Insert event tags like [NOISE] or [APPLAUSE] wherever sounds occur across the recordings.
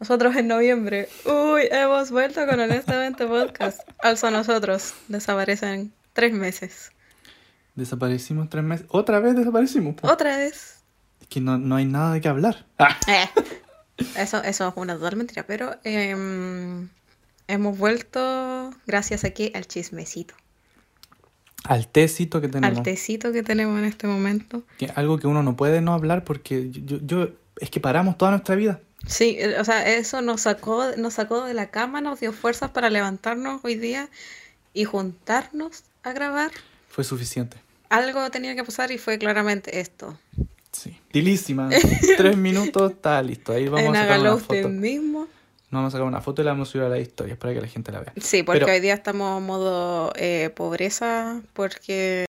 Nosotros en noviembre. Uy, hemos vuelto con Honestamente Podcast. Also nosotros. Desaparecen tres meses. Desaparecimos tres meses. Otra vez desaparecimos. po. Otra vez. Es que no, no hay nada de qué hablar. Ah, Eh, Eso, eso es una total mentira, pero em, hemos vuelto gracias aquí al chismecito. al tecito que tenemos. Al tecito que tenemos en este momento. Que algo que uno no puede no hablar porque yo, yo- es que paramos toda nuestra vida. Sí, eh, o sea, eso nos sacó, nos sacó de la cama, nos dio fuerzas para levantarnos hoy día y juntarnos a grabar. Fue suficiente. Algo tenía que pasar y fue claramente esto. Sí. Dilísima. [LAUGHS] Tres minutos, está listo. Ahí vamos en a sacar una usted foto. mismo. No vamos a sacar una foto y la vamos a subir a las historias para que la gente la vea. Sí, porque Pero- hoy día estamos en modo eh, pobreza, porque...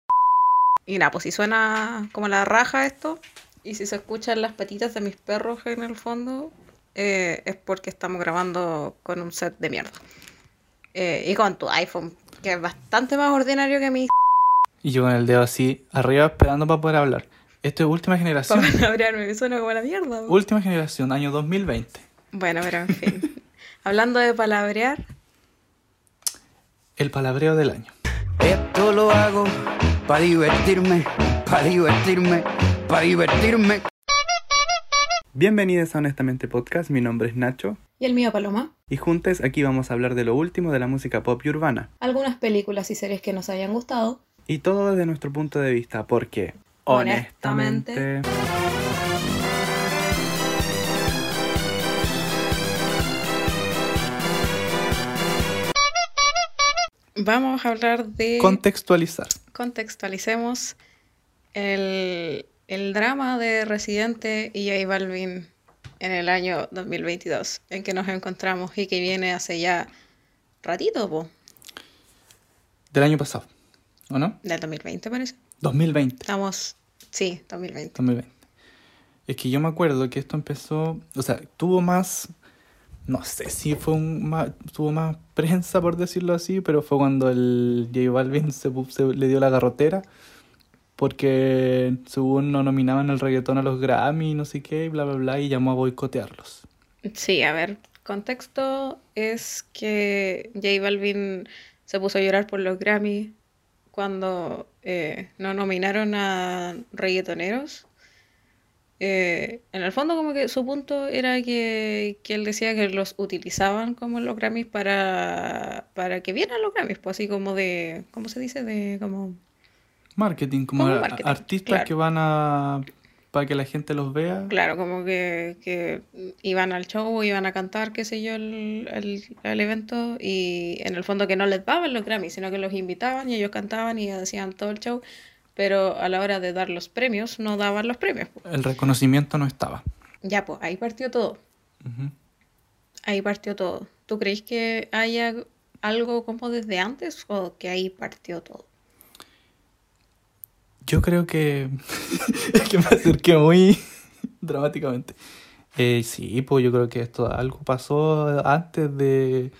Y nada, pues si suena como la raja esto, y si se escuchan las patitas de mis perros en el fondo, eh, es porque estamos grabando con un set de mierda. Eh, y con tu iPhone, que es bastante más ordinario que mi... [LAUGHS] Y yo con el dedo así, arriba, esperando para poder hablar. Esto es última generación. Para palabrearme, me suena como la mierda. po. última generación, año 2020. Bueno, pero en fin. [LAUGHS] Hablando de palabrear, El palabreo del año. Esto lo hago para divertirme, para divertirme, para divertirme. Bienvenidos a Honestamente Podcast, mi nombre es Nacho. y el mío Paloma. Y juntos aquí vamos a hablar de lo último de la música pop y urbana. Algunas películas y series que nos hayan gustado. Y todo desde nuestro punto de vista, porque Honestamente. honestamente... Vamos a hablar de... Contextualizar. contextualicemos el, el drama de Residente y J Balvin en el año 2022, en que nos encontramos y que viene hace ya ratito, po, Del año pasado, ¿o no? del 2020 parece. 2020. Estamos, sí, 2020. 2020. Es que yo me acuerdo que esto empezó, o sea, tuvo más, no sé si fue un más, tuvo más prensa por decirlo así, pero fue cuando el J Balvin se, se le dio la garrotera porque según no nominaban el reggaetón a los Grammy no sé qué, y bla bla bla, y llamó a boicotearlos. Sí, a ver, contexto es que J Balvin se puso a llorar por los Grammy cuando eh, no nominaron a reggaetoneros. Eh, en el fondo como que su punto era que, que él decía que los utilizaban como los Grammys para, para que vieran los Grammys, pues así como de, ¿cómo se dice? De como... Marketing, como, Como a- marketing, artistas claro. que van a para que la gente los vea. Claro, como que, que iban al show, iban a cantar, qué sé yo, el, el, el evento, y en el fondo que no les daban los Grammys, sino que los invitaban y ellos cantaban y hacían todo el show, pero a la hora de dar los premios, no daban los premios. El reconocimiento no estaba. Ya, pues ahí partió todo, ahí partió todo. ¿Tú crees que haya algo como desde antes o que ahí partió todo? Yo creo que. [LAUGHS] es que me acerqué muy [LAUGHS] dramáticamente. Eh, sí, pues yo creo que esto algo pasó antes de.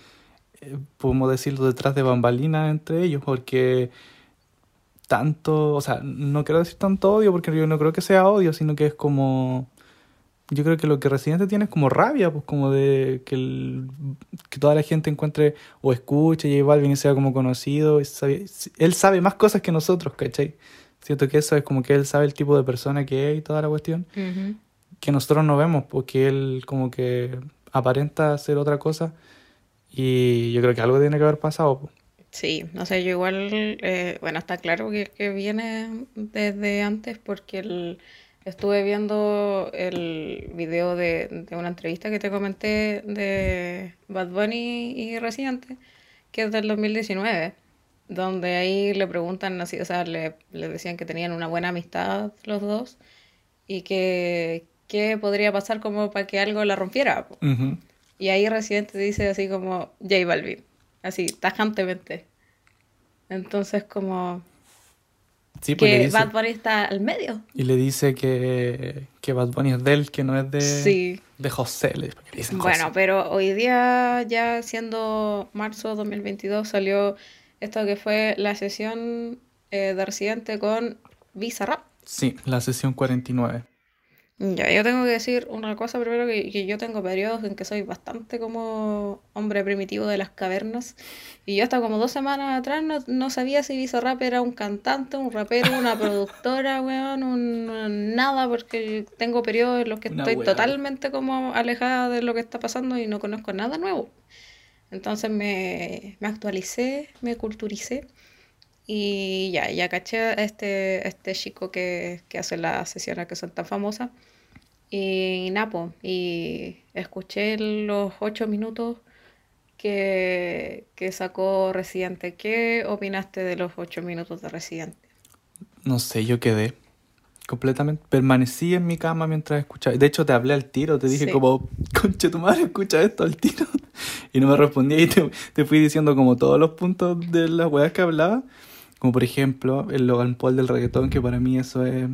eh, podemos decirlo detrás de bambalinas entre ellos, porque. Tanto. O sea, no quiero decir tanto odio, porque yo no creo que sea odio, sino que es como. Yo creo que lo que Residente tiene es como rabia, pues como de que, el- que toda la gente encuentre o escuche J Balvin y sea como conocido. y sabe- él sabe más cosas que nosotros, ¿cachai? Siento que eso es como que él sabe el tipo de persona que es y toda la cuestión, que nosotros no vemos, porque él como que aparenta ser otra cosa y yo creo que algo tiene que haber pasado. Sí, no sé, yo igual, eh, bueno, está claro que, que viene desde antes porque el- estuve viendo el video de, de una entrevista que te comenté de Bad Bunny y Residente, que es del 2019, donde ahí le preguntan así, o sea, le, le decían que tenían una buena amistad los dos y que qué podría pasar como para que algo la rompiera. Ujú. Y ahí Residente dice así como J Balvin, así tajantemente. Entonces como Sí, pues que dice, Bad Bunny está al medio. y le dice que, que Bad Bunny es de él, que no es de, Sí. de José. Le, dicen Bueno, José. pero hoy día, ya siendo marzo 2022, salió esto que fue la sesión eh, de Residente con Visa Rap. Sí, la sesión 49. Ya, yo tengo que decir una cosa primero, que, que yo tengo periodos en que soy bastante como hombre primitivo de las cavernas. Y yo hasta como dos semanas atrás no, no sabía si Bizarrap era un cantante, un rapero, una [LAUGHS] productora, weón, un, nada, porque tengo periodos en los que Una estoy totalmente como alejada de lo que está pasando y no conozco nada nuevo. Entonces me, me actualicé, me culturicé y ya, ya caché a este, este chico que, que hace las sesiones que son tan famosas. Y Napo, y escuché los ocho minutos que, que sacó Residente. ¿Qué opinaste de los ocho minutos de Residente? No sé, yo quedé completamente. Permanecí en mi cama mientras escuchaba. De hecho, te hablé al tiro, te dije Sí. como, conche tu madre, escucha esto al tiro. [LAUGHS] Y no me respondía y te, te fui diciendo como todos los puntos de las weas que hablaba. Como por ejemplo, el Logan Paul del reggaetón, que para mí eso es.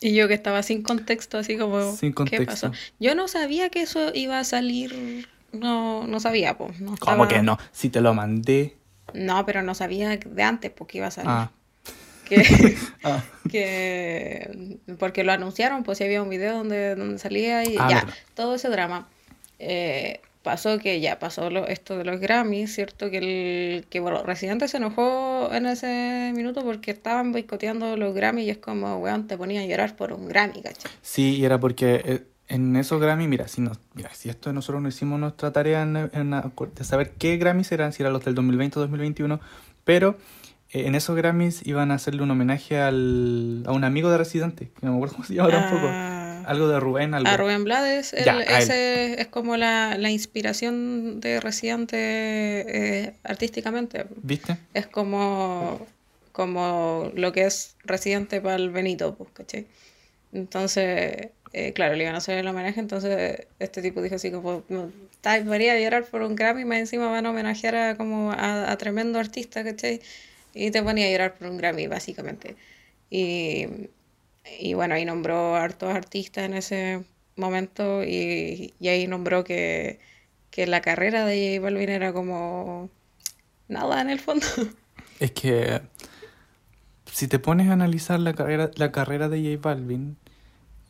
Y yo que estaba sin contexto, así como, Sin ¿qué contexto. pasó? Yo no sabía que eso iba a salir, no, no sabía, pues. No ¿Cómo que no? Si te lo mandé. No, pero no sabía de antes porque iba a salir. Ah, Que, [LAUGHS] ah. que porque lo anunciaron, pues si había un video donde, donde salía y Ah, ya, verdad. todo ese drama. Eh, pasó que ya pasó lo- esto de los Grammys, ¿cierto? Que el que bueno, Residente se enojó en ese minuto porque estaban boicoteando los Grammys y es como, weón, te ponía a llorar por un Grammy, ¿cachai? Sí, y era porque eh, en esos Grammy, mira, si, nos, mira, si esto nosotros no hicimos nuestra tarea en, en de saber qué Grammys eran, si eran los del 2020 o 2021, pero en esos Grammys iban a hacerle un homenaje al, a un amigo de Residente, que no me acuerdo [LAUGHS] cómo se llama tampoco. Ah, Algo de Rubén, algo. A Rubén Blades, él- Ya, él. ese es como la, la inspiración de Residente eh, artísticamente. ¿Viste? Es como, como lo que es Residente para el Benito, pues, ¿cachai? Entonces, eh, claro, le iban a hacer el homenaje, entonces este tipo dijo así como, "No, está María a llorar por un Grammy, más encima van a homenajear a, como a, a tremendo artista, ¿cachai? Y te ponía a llorar por un Grammy, básicamente. Y, y bueno, ahí nombró a hartos artistas en ese momento y, y ahí nombró que, que la carrera de J Balvin era como nada en el fondo. [LAUGHS] Es que si te pones a analizar la carrera, la carrera de J Balvin,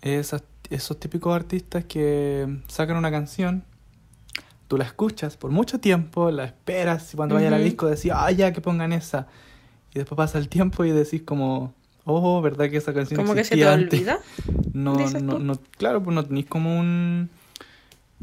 esas- esos típicos artistas que sacan una canción, tú la escuchas por mucho tiempo, la esperas y cuando vaya a la Ujú. disco decís, ah, ya que pongan esa. Y después pasa el tiempo y decís como, oh, ¿verdad que esa canción Como que se te antes? olvida. No, no, no, claro, pues no tenéis como un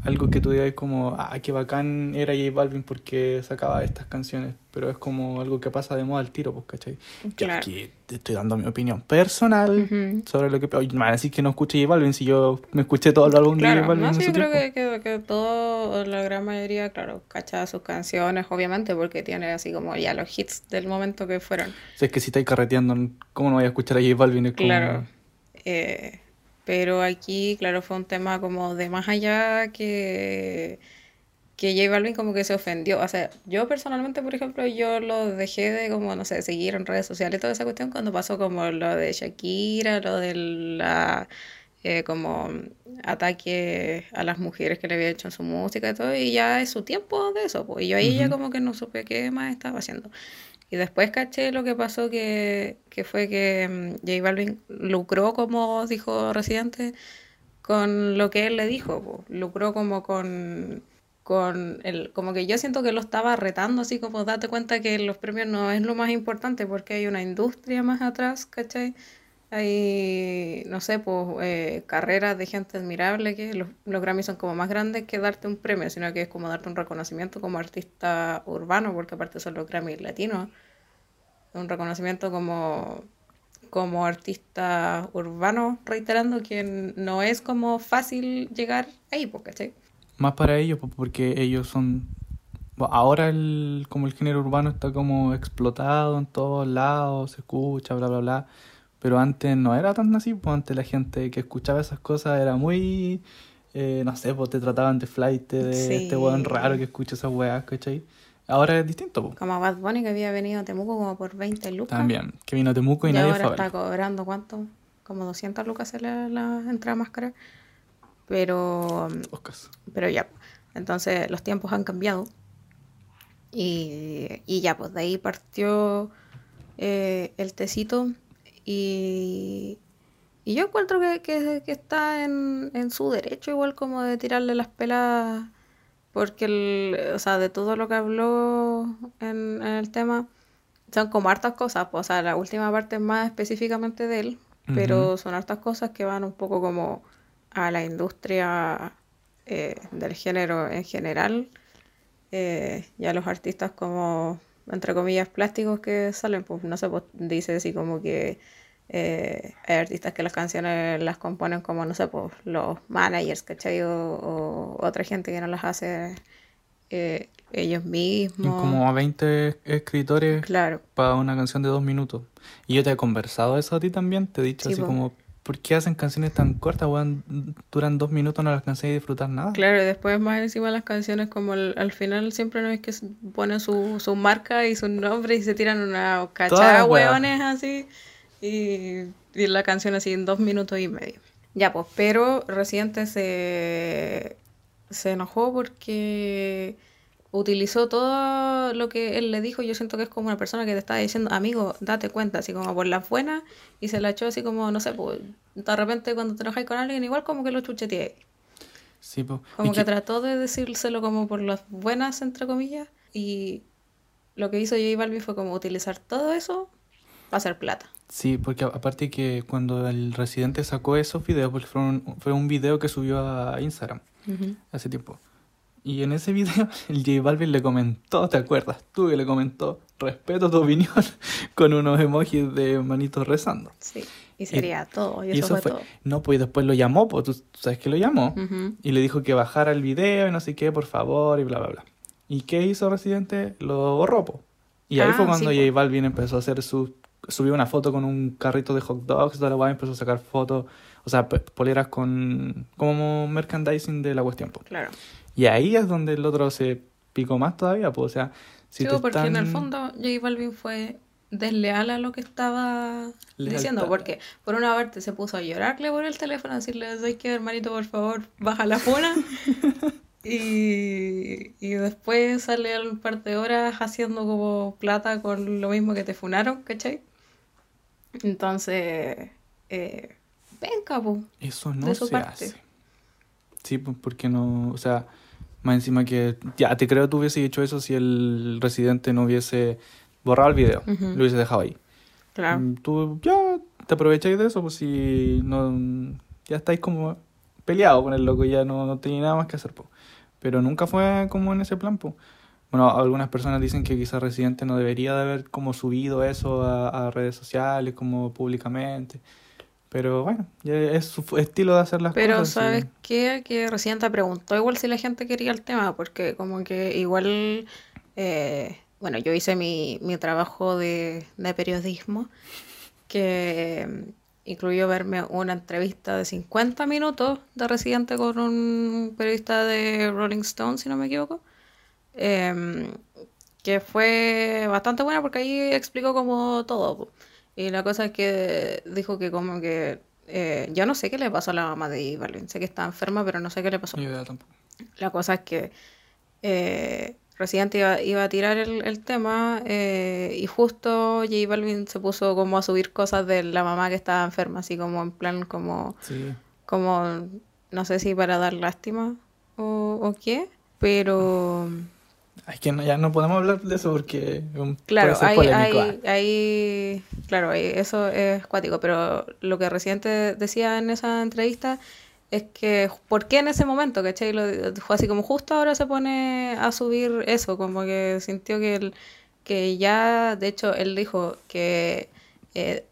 algo que tú digas como, ah, qué bacán era J Balvin porque sacaba estas canciones, pero es como algo que pasa de moda al tiro, pues, ¿cachai? Yo Claro. aquí te estoy dando mi opinión personal sobre lo que... Oye, me van a decir que no escuché J Balvin si yo me escuché todo el álbum de J Balvin no, en sí, yo creo que, que, que todo, la gran mayoría, claro, cacha sus canciones, obviamente, porque tiene así como ya los hits del momento que fueron. O sea, es que si estáis carreteando, ¿cómo no voy a escuchar a J Balvin? Es como... Claro. Eh, pero aquí, claro, fue un tema como de más allá que, que J Balvin como que se ofendió. O sea, yo personalmente, por ejemplo, yo lo dejé de como, no sé, seguir en redes sociales toda esa cuestión cuando pasó como lo de Shakira, lo de la eh, como ataque a las mujeres que le había hecho en su música y todo, y ya es su tiempo de eso, pues. Y yo ahí ya como que no supe qué más estaba haciendo. Y después caché lo que pasó que, que fue que mm, J Balvin lucró, como dijo Residente, con lo que él le dijo, po. lucró como con, con el, como que yo siento que lo estaba retando, así como date cuenta que los premios no es lo más importante porque hay una industria más atrás, ¿cachai? Hay, no sé, pues carreras de gente admirable que los, los Grammys son como más grandes que darte un premio, sino que es como darte un reconocimiento como artista urbano, porque aparte son los Grammys latinos, un reconocimiento como, como artista urbano, reiterando que no es como fácil llegar ahí, ¿cachai? Más para ellos, porque ellos son... Ahora el, como el género urbano está como explotado en todos lados, se escucha, bla, bla, bla. Pero antes no era tan así, pues antes la gente que escuchaba esas cosas era muy... eh, no sé, pues te trataban de flight, de Sí. este weón raro que escucha esas weas, ¿cachai? Ahora es distinto, pues. Como Bad Bunny que había venido a Temuco como por 20 lucas. También, que vino a Temuco y, Y nadie ahora fue está cobrando cuánto, como 200 lucas se le la entrada más cara. Pero, Oscars. pero ya, entonces los tiempos han cambiado. Y, y ya, pues de ahí partió eh, el tecito. Y, y yo encuentro que, que, que está en, en su derecho igual como de tirarle las pelas, porque el, o sea, de todo lo que habló en, en el tema, son como hartas cosas, pues, o sea, la última parte es más específicamente de él, pero son hartas cosas que van un poco como a la industria eh, del género en general eh, y a los artistas como, entre comillas, plásticos que salen, pues no sé, pues, dice así como que eh, hay artistas que las canciones las componen como, no sé, pues los managers, ¿cachai? O, o otra gente que no las hace eh, ellos mismos. Como a 20 escritores Claro. para una canción de dos minutos. Y yo te he conversado eso a ti también, te he dicho Sí, así po. como, ¿por qué hacen canciones tan cortas, weón? Duran dos minutos, no las cansé de disfrutar nada. Claro, y después más encima las canciones como al, al final siempre no es que ponen su, su marca y su nombre y se tiran una cachada hueones así y, y la canción así en dos minutos y medio. Ya pues, pero Residente se, se enojó porque utilizó todo lo que él le dijo. Yo siento que es como una persona que te está diciendo, amigo, date cuenta, así como por las buenas y se la echó así como, no sé, pues de repente cuando te enojáis con alguien igual como que lo chucheteáis. Sí, po. Como que trató de decírselo como por las buenas, entre comillas, y lo que hizo J Balvin fue como utilizar todo eso para hacer plata. Sí, porque aparte que cuando el residente sacó esos videos, porque fue un, fue un video que subió a Instagram hace tiempo. Y en ese video [LAUGHS] el J Balvin le comentó, ¿te acuerdas? Tú que le comentó, respeto tu opinión, [LAUGHS] con unos emojis de manitos rezando. Sí, y sería todo, y, Y eso, fue, fue, no, pues después lo llamó, pues tú, tú sabes que lo llamó. todo. Y le dijo que bajara el video y no sé qué, por favor, y bla, bla, bla. ¿Y qué hizo Residente? Lo borró, po. Y ahí Ah, fue cuando sí, J po. Balvin empezó a hacer su... Subió una foto con un carrito de hot dogs, toda la guay, empezó a sacar fotos, o sea, poleras con... como merchandising de la cuestión, po. Claro. Y ahí es donde el otro se picó más todavía, pues, o sea... Si Sí, te porque en el fondo J Balvin fue desleal a lo que estaba Lealtad. diciendo, porque por una parte se puso a llorarle por el teléfono, a decirle, ¿sabes qué, hermanito, por favor, baja la funa? [LAUGHS] y, y después sale un par de horas haciendo como plata con lo mismo que te funaron, ¿cachai? Entonces, eh, venga, po. Eso no de su se parte. hace. Sí, pues porque no, o sea, más encima que ya te creo tú hubiese hecho eso si el residente no hubiese borrado el video, Ujú. lo hubiese dejado ahí. Claro. Mm, Tú ya te aprovecháis de eso, pues si no ya estáis como peleados con el loco, ya no, no tenía nada más que hacer, pues. Pero nunca fue como en ese plan, pues. Bueno, algunas personas dicen que quizás Residente no debería de haber como subido eso a, a redes sociales, como públicamente. Pero bueno, es su estilo de hacer las Pero cosas. y- ¿sabes qué? Que Residente preguntó igual si la gente quería el tema, porque como que igual, eh, bueno, yo hice mi, mi trabajo de, de periodismo, que mm, incluyó verme una entrevista de 50 minutos de Residente con un periodista de Rolling Stone, si no me equivoco, em, que fue bastante buena porque ahí explicó como todo. Y la cosa es que dijo que como que eh, yo no sé qué le pasó a la mamá de J Balvin, sé que está enferma, pero no sé qué le pasó. Ni idea tampoco. La cosa es que eh, Residente iba, iba a tirar el, el tema eh, y justo J Balvin se puso como a subir cosas de la mamá que estaba enferma, así como en plan como, Sí. como no sé si para dar lástima o, o qué, pero Es que no- ya no podemos hablar de eso porque um, Claro, puede ser ahí, polémico. ahí- claro, ahí eso es cuático, pero lo que Residente decía en esa entrevista es que, ¿por qué en ese momento, cachai? Lo así como justo ahora se pone a subir eso, como que sintió que, él- que ya, de hecho, él dijo que eh,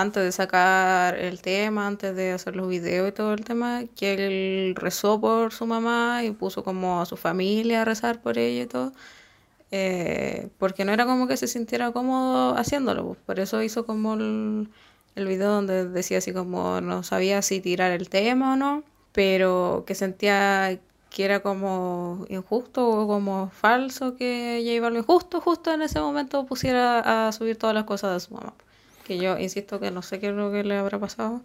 antes de sacar el tema, antes de hacer los videos y todo el tema, que él rezó por su mamá y puso como a su familia a rezar por ella y todo eh, porque no era como que se sintiera cómodo haciéndolo, pues, por eso hizo como el, el video donde decía así como no sabía si tirar el tema o no, pero que sentía que era como injusto o como falso que J Balvin justo, justo en ese momento pusiera a subir todas las cosas de su mamá. Que yo insisto que no sé qué es lo que le habrá pasado,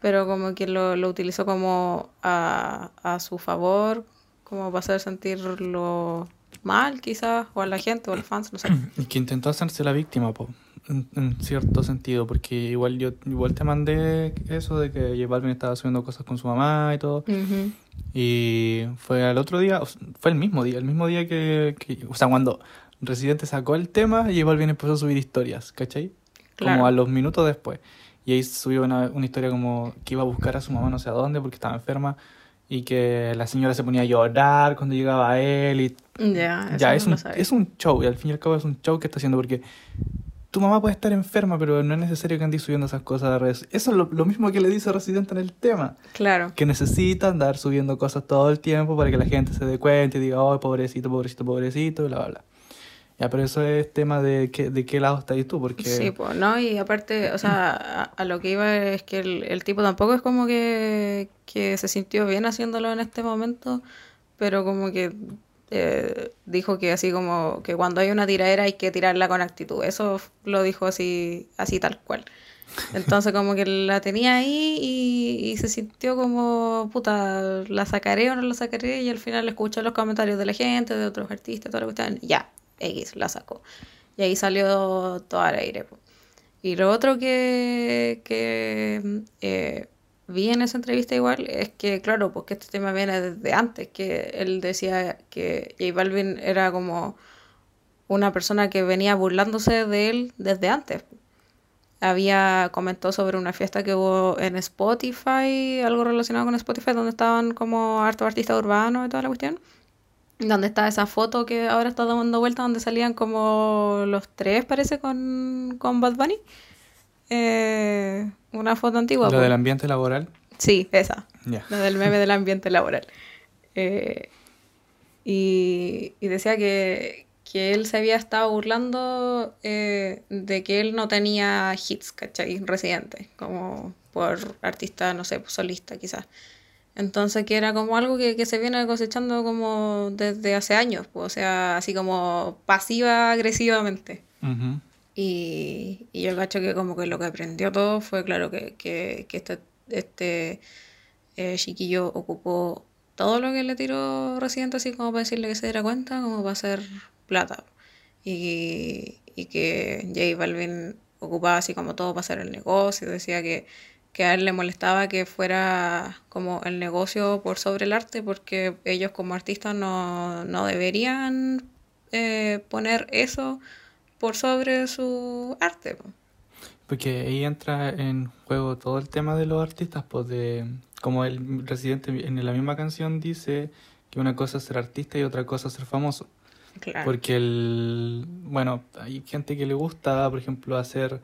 pero como que lo, lo utilizó como a, a su favor, como para hacer sentirlo mal quizás, o a la gente o a los fans, no sé. [CLEARS THROAT] Y que intentó hacerse la víctima, po. en, en cierto sentido, porque igual yo igual te mandé eso de que J Balvin estaba subiendo cosas con su mamá y todo. Ujú. Y fue al otro día, fue el mismo día, el mismo día que, que- o sea, cuando Residente sacó el tema, J Balvin empezó a subir historias, ¿cachai? Claro. Como a los minutos después. Y ahí subió una, una historia como que iba a buscar a su mamá no sé a dónde porque estaba enferma y que la señora se ponía a llorar cuando llegaba a él y Ya, eso ya no es lo un, es un show y al fin y al cabo es un show que está haciendo porque tu mamá puede estar enferma pero no es necesario que andes subiendo esas cosas a redes. Eso es lo, lo mismo que le dice Residente en el tema Claro. que necesita andar subiendo cosas todo el tiempo para que la gente se dé cuenta y diga, oh, pobrecito, pobrecito, pobrecito, bla, bla, bla. Ya, pero eso es tema de, qué, de qué lado estás tú, porque... Sí, pues, ¿no? Y aparte, o sea, a, lo que iba es que el, el tipo tampoco es como que, que se sintió bien haciéndolo en este momento, pero como que eh, dijo que así como que cuando hay una tiradera hay que tirarla con actitud. Eso lo dijo así, así tal cual. Entonces como que la tenía ahí y, se sintió como, puta, ¿la sacaré o no la sacaré? Y al final escuchó los comentarios de la gente, de otros artistas, toda la cuestión. Ya, X, la sacó. Y ahí salió todo al aire. Y lo otro que, que eh, vi en esa entrevista igual es que, claro, porque este tema viene desde antes, que él decía que J Balvin era como una persona que venía burlándose de él desde antes. Había comentado sobre una fiesta que hubo en Spotify, algo relacionado con Spotify, donde estaban como hartos artistas urbanos y toda la cuestión. Donde está esa foto que ahora está dando vuelta, donde salían como los tres, parece, con, con Bad Bunny. Eh, una foto antigua. Po. del ambiente laboral, Sí, esa. ya. La del meme del ambiente laboral. Eh, y, y decía que, que él se había estado burlando eh, de que él no tenía hits, ¿cachai? Residente, como por artista, no sé, solista quizás. Entonces que era como algo que, que se viene cosechando como desde hace años, pues, o sea, así como pasiva-agresivamente. Y, y yo cacho que como que lo que aprendió todo fue, claro, que, que, que este, este eh, chiquillo ocupó todo lo que le tiró Residente así como para decirle que se diera cuenta, como para hacer plata. Y, y que J Balvin ocupaba así como todo para hacer el negocio, decía que, que a él le molestaba que fuera como el negocio por sobre el arte, porque ellos como artistas no, no deberían eh, poner eso por sobre su arte. po. Porque ahí entra en juego todo el tema de los artistas, pues de como el residente en la misma canción dice que una cosa es ser artista y otra cosa es ser famoso. Claro. Porque el bueno, hay gente que le gusta, por ejemplo, hacer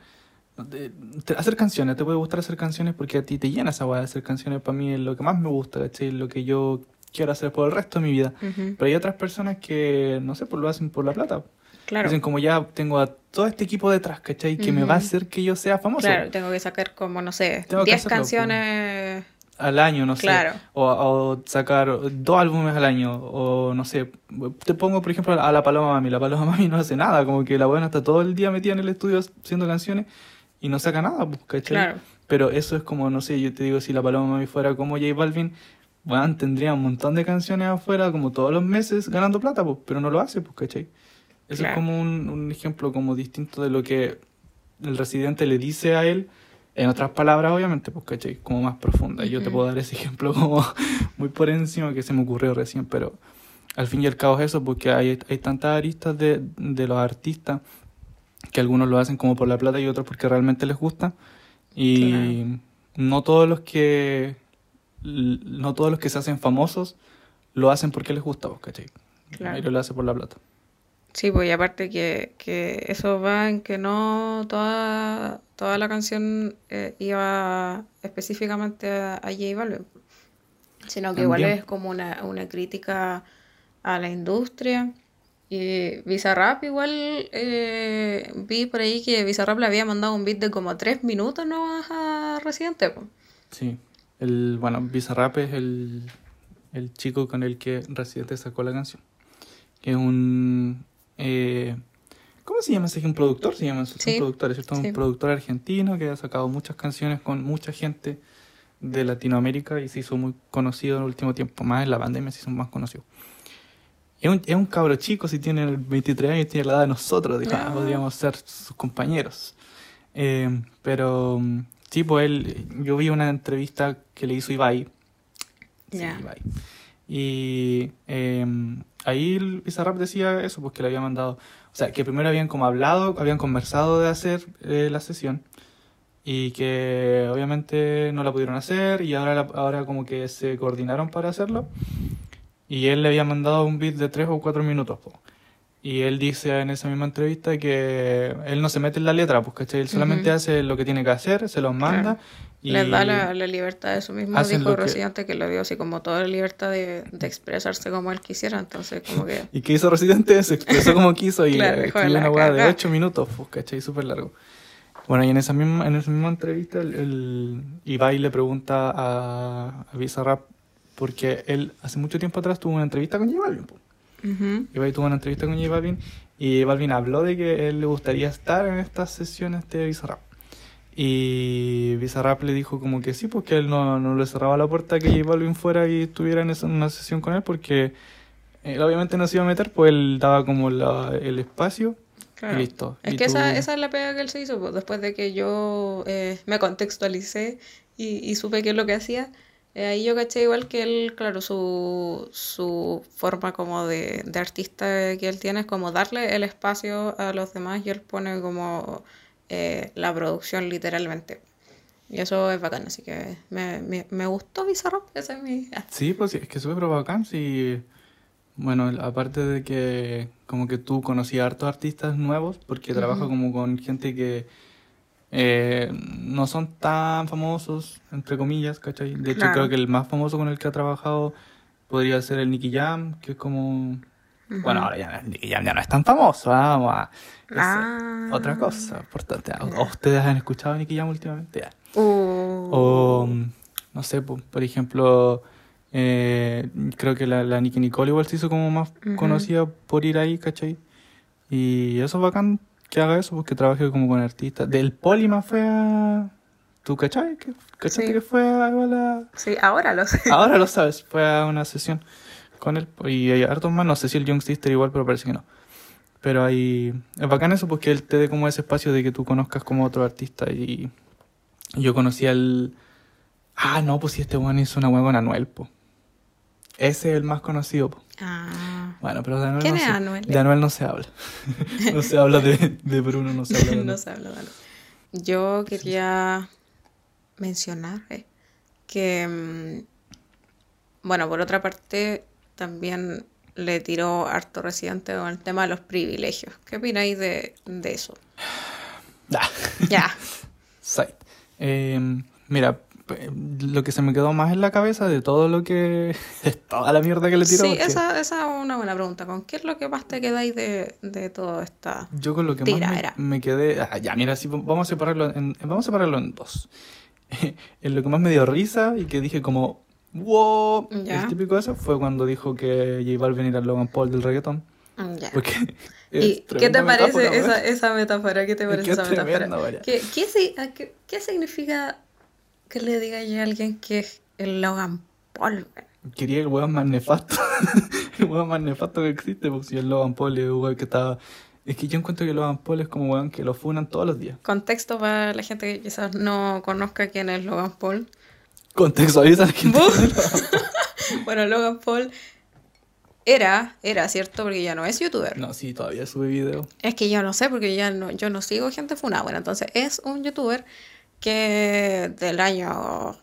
de- hacer canciones, te puede gustar hacer canciones porque a ti te llena esa weá de hacer canciones, para mí es lo que más me gusta, ¿cachai? Lo que yo quiero hacer por el resto de mi vida. Pero hay otras personas que, no sé, pues lo hacen por la plata. Claro. Dicen como ya tengo a todo este equipo detrás, ¿cachai? Que me va a hacer que yo sea famoso. Claro, tengo que sacar como, no sé, Tengo que 10 hacerlo, po. canciones. Al año, no sé. Claro. O, o sacar dos álbumes al año. O no sé. Te pongo, por ejemplo, a la Paloma Mami. La Paloma Mami no hace nada. Como que la buena está todo el día metida en el estudio haciendo canciones y no saca nada, pues, ¿cachai? Claro. Pero eso es como, no sé, yo te digo, si la Paloma Mami fuera como J Balvin, bueno, tendría un montón de canciones afuera, como todos los meses, ganando plata, pues, pero no lo hace, pues, ¿cachai? Eso Claro. es como un, un ejemplo como distinto de lo que el residente le dice a él, en otras palabras, obviamente, pues, ¿cachai? Como más profunda. Yo te puedo dar ese ejemplo como [LAUGHS] muy por encima que se me ocurrió recién, pero al fin y al cabo es eso, porque hay, hay tantas aristas de, de los artistas que algunos lo hacen como por la plata y otros porque realmente les gusta. Y Claro. no todos los que no todos los que se hacen famosos lo hacen porque les gusta, ¿cachai? La Claro. mayoría lo hace por la plata. Sí, pues y aparte que, que eso va en que no toda, toda la canción eh, iba específicamente a, a J Balvin, sino que igual También. es como una, una crítica a la industria. Y Bizarrap igual eh, vi por ahí que Bizarrap le había mandado un beat de como tres minutos no a Residente. pues. Sí. El, bueno, Bizarrap es el, el chico con el que Residente sacó la canción. Que es un... eh, ¿Cómo se llama ese? Un productor, se llama. Son Sí, productores, ¿cierto? sí. Un productor argentino que ha sacado muchas canciones con mucha gente de Latinoamérica y se hizo muy conocido en el último tiempo. Más en la pandemia se hizo más conocido. Es un, es un cabro chico, si tiene 23 años, tiene la edad de nosotros, dijo, ah, Ah. podríamos ser sus compañeros. Eh, pero, sí, pues él, yo vi una entrevista que le hizo Ibai. Sí. Ibai. Y eh, ahí Bizarrap decía eso, pues que le había mandado, o sea, que primero habían como hablado, habían conversado de hacer eh, la sesión y que obviamente no la pudieron hacer y ahora, ahora como que se coordinaron para hacerlo y él le había mandado un beat de tres o cuatro minutos. po. Y él dice en esa misma entrevista que él no se mete en la letra, pues, ¿cachai? Él solamente Ujú. hace lo que tiene que hacer, se los manda Claro. y Les da la, la libertad de eso mismo, dijo lo que- Residente, que le dio así como toda la libertad de, de expresarse como él quisiera, entonces como que... [LAUGHS] ¿Y qué hizo Residente? Se expresó como quiso y Claro, escribió "La una weá de cagá". 8 minutos, pues, ¿cachai? Súper largo. Bueno, y en esa misma, en esa misma entrevista, el, el Ibai le pregunta a, a Bizarrap, porque él hace mucho tiempo atrás tuvo una entrevista con J Balvin. Ujú. Ibai tuvo una entrevista con J Balvin y Balvin habló de que él le gustaría estar en estas sesiones de Bizarrap. Y Bizarrap le dijo como que sí, porque él no, no le cerraba la puerta que J Balvin fuera y estuviera en esa, en una sesión con él, porque él obviamente no se iba a meter, pues él daba como la- el espacio Claro. y listo. Es Y que esa, tú- esa es la pega que él se hizo, pues, después de que yo eh, me contextualicé y, y supe qué es lo que hacía, eh, ahí yo caché igual que él, claro, su, su forma como de, de artista que él tiene es como darle el espacio a los demás y él pone como eh, la producción literalmente. Y eso es bacán, así que me, me, me gustó Bizarrap, ese es mi... Sí, pues sí, es que súper bacán, sí. Bueno, aparte de que como que tú conocías a hartos artistas nuevos, porque Ujú. como con gente que eh, no son tan famosos, entre comillas, ¿cachai? De hecho, Claro. creo que el más famoso con el que ha trabajado podría ser el Nicky Jam, que es como... Bueno, ahora ya Nicky Jam ya no es tan famoso, ah, vamos a... es Ah. Otra cosa importante. ¿O- ¿Ustedes han escuchado a Nicky Jam últimamente? Uh, O, no sé, po, por ejemplo, eh, creo que la, la Nicki Nicole igual se hizo como más conocida por ir ahí, ¿cachai? Y eso es bacán que haga eso, porque trabaje como con artistas. Del Polima fue a... ¿Tú cachai? ¿Que- ¿Cachaste Sí. que fue a, la... sí, ahora lo sé. Ahora lo sabes, fue a una sesión con él. Y hay hartos más, no sé si el Young Sister igual, pero parece que no. Pero hay... Es bacán eso porque él te dé como ese espacio de que tú conozcas como otro artista. Y yo conocí al... Ah, no, pues si este one hizo una hueá con Anuel, po. Ese es el más conocido, po. Ah. Bueno, pero de Anuel ¿Quién no es se, Anuel? De Anuel no se habla. [LAUGHS] no se habla de, de Bruno, no se habla de [LAUGHS] no Anuel. se habla de algo. Yo quería mencionar eh, que, mm, bueno, por otra parte, también le tiró harto residente con el tema de los privilegios. ¿Qué opináis de, de eso? Ah. [SIGHS] Ya. [LAUGHS] Site. Eh, mira, lo que se me quedó más en la cabeza de todo lo que. [LAUGHS] de toda la mierda que le tiró. Sí, porque esa, esa es una buena pregunta. ¿Con qué es lo que más te quedáis de, de toda esta... Yo con lo que más me, me quedé. ah, ya, mira, sí, vamos a separarlo en, vamos a separarlo en dos. [LAUGHS] en lo que más me dio risa y que dije como. ¡Wow! Ya. El típico eso fue cuando dijo que J Balvin era Logan Paul del reggaetón. Ya. [LAUGHS] Porque. ¿Y qué te parece metáfora, esa, esa metáfora? ¿Qué te parece es esa metáfora? ¿Qué, qué, qué- qué significa que le diga a alguien que es el Logan Paul? Quería el weón más nefasto. [LAUGHS] el weón más nefasto que existe, porque si el Logan Paul es un weón que estaba. Es que yo encuentro que Logan Paul es como weón que lo funan todos los días. Contexto para la gente que quizás no conozca quién es Logan Paul. Contextualiza la gente. [LAUGHS] [LAUGHS] Bueno, Logan Paul era, era cierto, porque ya no es youtuber. No, sí, todavía sube video. Es que yo no sé, porque ya no, yo no sigo gente funada. Bueno, entonces es un youtuber que del año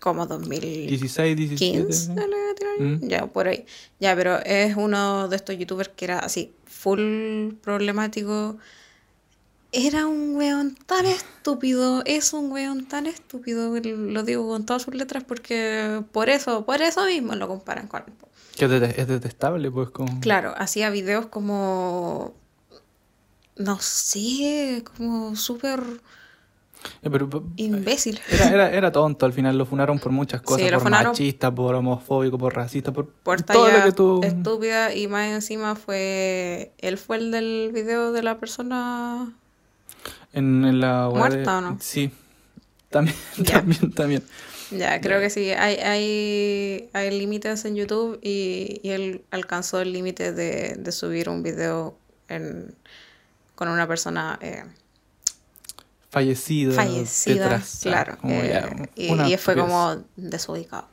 como 2015, 16, 17. ¿no? ya por ahí. Ya, pero es uno de estos youtubers que era así, full problemático. Era un weón tan estúpido, es un weón tan estúpido, lo digo con todas sus letras porque por eso, por eso mismo lo comparan con él. Que es, det- es detestable, pues, como. Claro, hacía videos como. No sé, como súper pero, pero- imbécil. era, era, [LAUGHS] era tonto, al final lo funaron por muchas cosas, Sí, por funaron- machista, por homofóbico, por racista, por, Por todo lo que tú... estúpida y más encima fue. Él fue el del video de la persona. En, en la ¿Muerta de- o no? Sí. También, [LAUGHS] [LAUGHS] también, también. Ya, creo que sí. Hay, hay, hay límites en YouTube y, y él alcanzó el límite de, de subir un video en, con una persona eh, Fallecida. fallecida. detrás, claro. eh, y, y fue estupidez. como desubicado.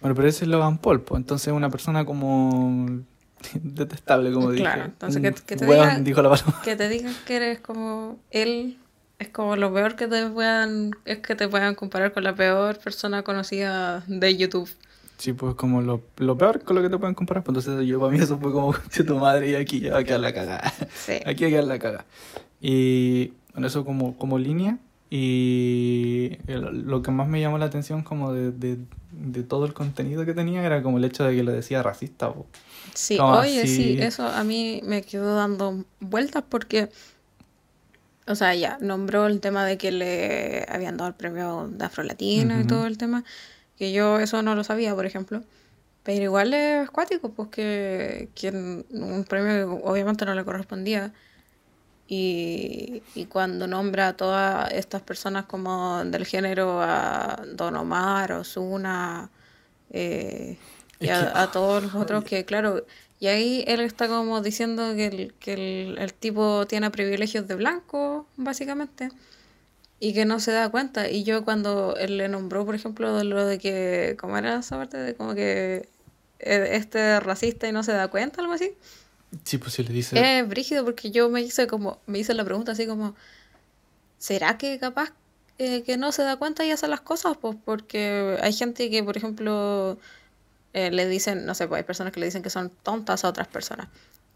Bueno, pero ese es Logan Paul, pues, entonces una persona como [LAUGHS] detestable, como dije. Claro, entonces que- que te digan- dijo la. Que te digan que eres como él es como lo peor que te puedan, es que te puedan comparar con la peor persona conocida de YouTube. Sí, pues como lo, lo peor con lo que te pueden comparar. Pues entonces yo para mí eso fue como [LAUGHS] de tu madre y aquí ya va a quedar la cagada. Sí. Aquí va a quedar la cagada. Y bueno, eso como, como línea. Y el- lo que más me llamó la atención como de, de, de todo el contenido que tenía era como el hecho de que le decía racista. po. Sí, Como oye, así. sí, eso a mí me quedó dando vueltas porque, o sea, ya nombró el tema de que le habían dado el premio de Afro-Latina y Ujú. todo el tema, que yo eso no lo sabía, por ejemplo. Pero igual es cuático, pues que, que un premio que obviamente no le correspondía. Y, y cuando nombra a todas estas personas como del género, a Don Omar, Ozuna, eh, y a, todos los otros que, claro, y ahí él está como diciendo que el, que el, el tipo tiene privilegios de blanco, básicamente, y que no se da cuenta. Y yo cuando él le nombró, por ejemplo, de lo de que, ¿cómo era esa parte? De como que eh, este es racista y no se da cuenta, algo así. Sí, pues si le dice... Es brígido porque yo me hice como, me hice la pregunta así como, ¿será que capaz eh, que no se da cuenta y hace las cosas? Pues porque hay gente que, por ejemplo, eh, le dicen, no sé, pues hay personas que le dicen que son tontas a otras personas,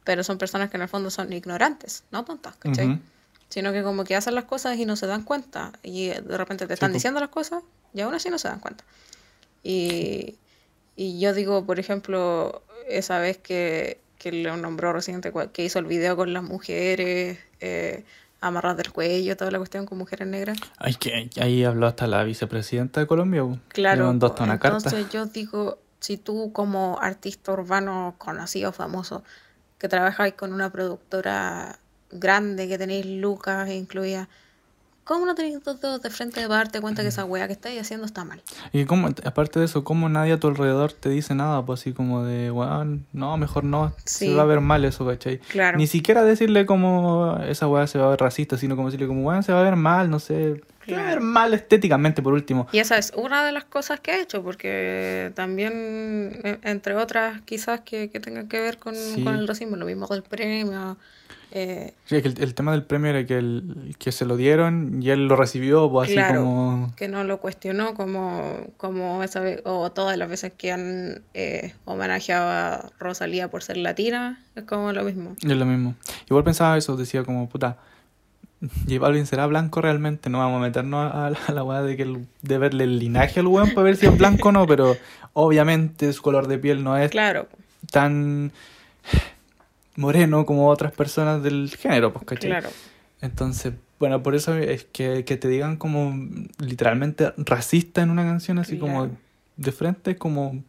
pero son personas que en el fondo son ignorantes, no tontas, ¿cachai? Ujú. Sino que como que hacen las cosas y no se dan cuenta y eh, de repente te están po. diciendo las cosas y aún así no se dan cuenta. Y, y yo digo, por ejemplo, esa vez que, que lo nombró reciente, que hizo el video con las mujeres eh, amarradas del cuello, toda la cuestión con mujeres negras. Ay, que ahí habló hasta la vicepresidenta de Colombia. po. Le Claro, mandó hasta una entonces carta. yo digo, si tú como artista urbano conocido, famoso, que trabajáis con una productora grande, que tenéis lucas incluidas, ¿cómo no tenéis dos dedos de frente para darte cuenta que esa weá que estáis haciendo está mal? Y como, aparte de eso, como nadie a tu alrededor te dice nada, pues así como de, weón, no, mejor no, se Sí. va a ver mal eso, ¿cachai? Claro. Ni siquiera decirle como esa weá se va a ver racista, sino como decirle como, weón, se va a ver mal, no sé, se va a ver Claro. mal estéticamente por último. Y esa es una de las cosas que ha hecho, porque también, e- entre otras, quizás que, que tengan que ver con, Sí. con el racismo, lo mismo del premio. Eh, Sí, que el, el tema del premio era que, el, que se lo dieron y él lo recibió, pues así Claro. como... que no lo cuestionó como, como esa o todas las veces que han eh, homenajeado a Rosalía por ser latina, es como lo mismo. Es lo mismo. Igual pensaba eso, decía como, puta, [LAUGHS] J Balvin será blanco realmente, no vamos a meternos a la, a la weá de, que el- de verle el linaje al weón para ver si es blanco o no, pero obviamente su color de piel no es Claro, tan moreno como otras personas del género, pues, ¿cachai? claro. Entonces, bueno, por eso es que, que te digan como literalmente racista en una canción así como de frente, como,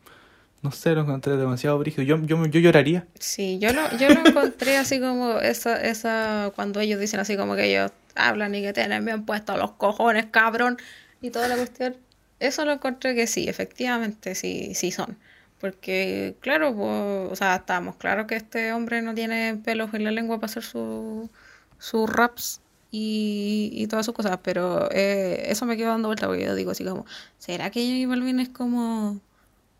no sé, lo encontré demasiado brígido. Yo, yo, yo lloraría. Sí, yo lo, yo lo encontré así como esa, esa, cuando ellos dicen así como que ellos hablan y que tienen bien puestos los cojones, cabrón, y toda la cuestión. Eso lo encontré que sí, efectivamente, sí, sí son. Porque, claro, pues, o sea, estamos claro que este hombre no tiene pelos en la lengua para hacer su- sus raps y, y todas sus cosas, pero eh, eso me quedó dando vuelta porque yo digo así como, ¿será que J Balvin es como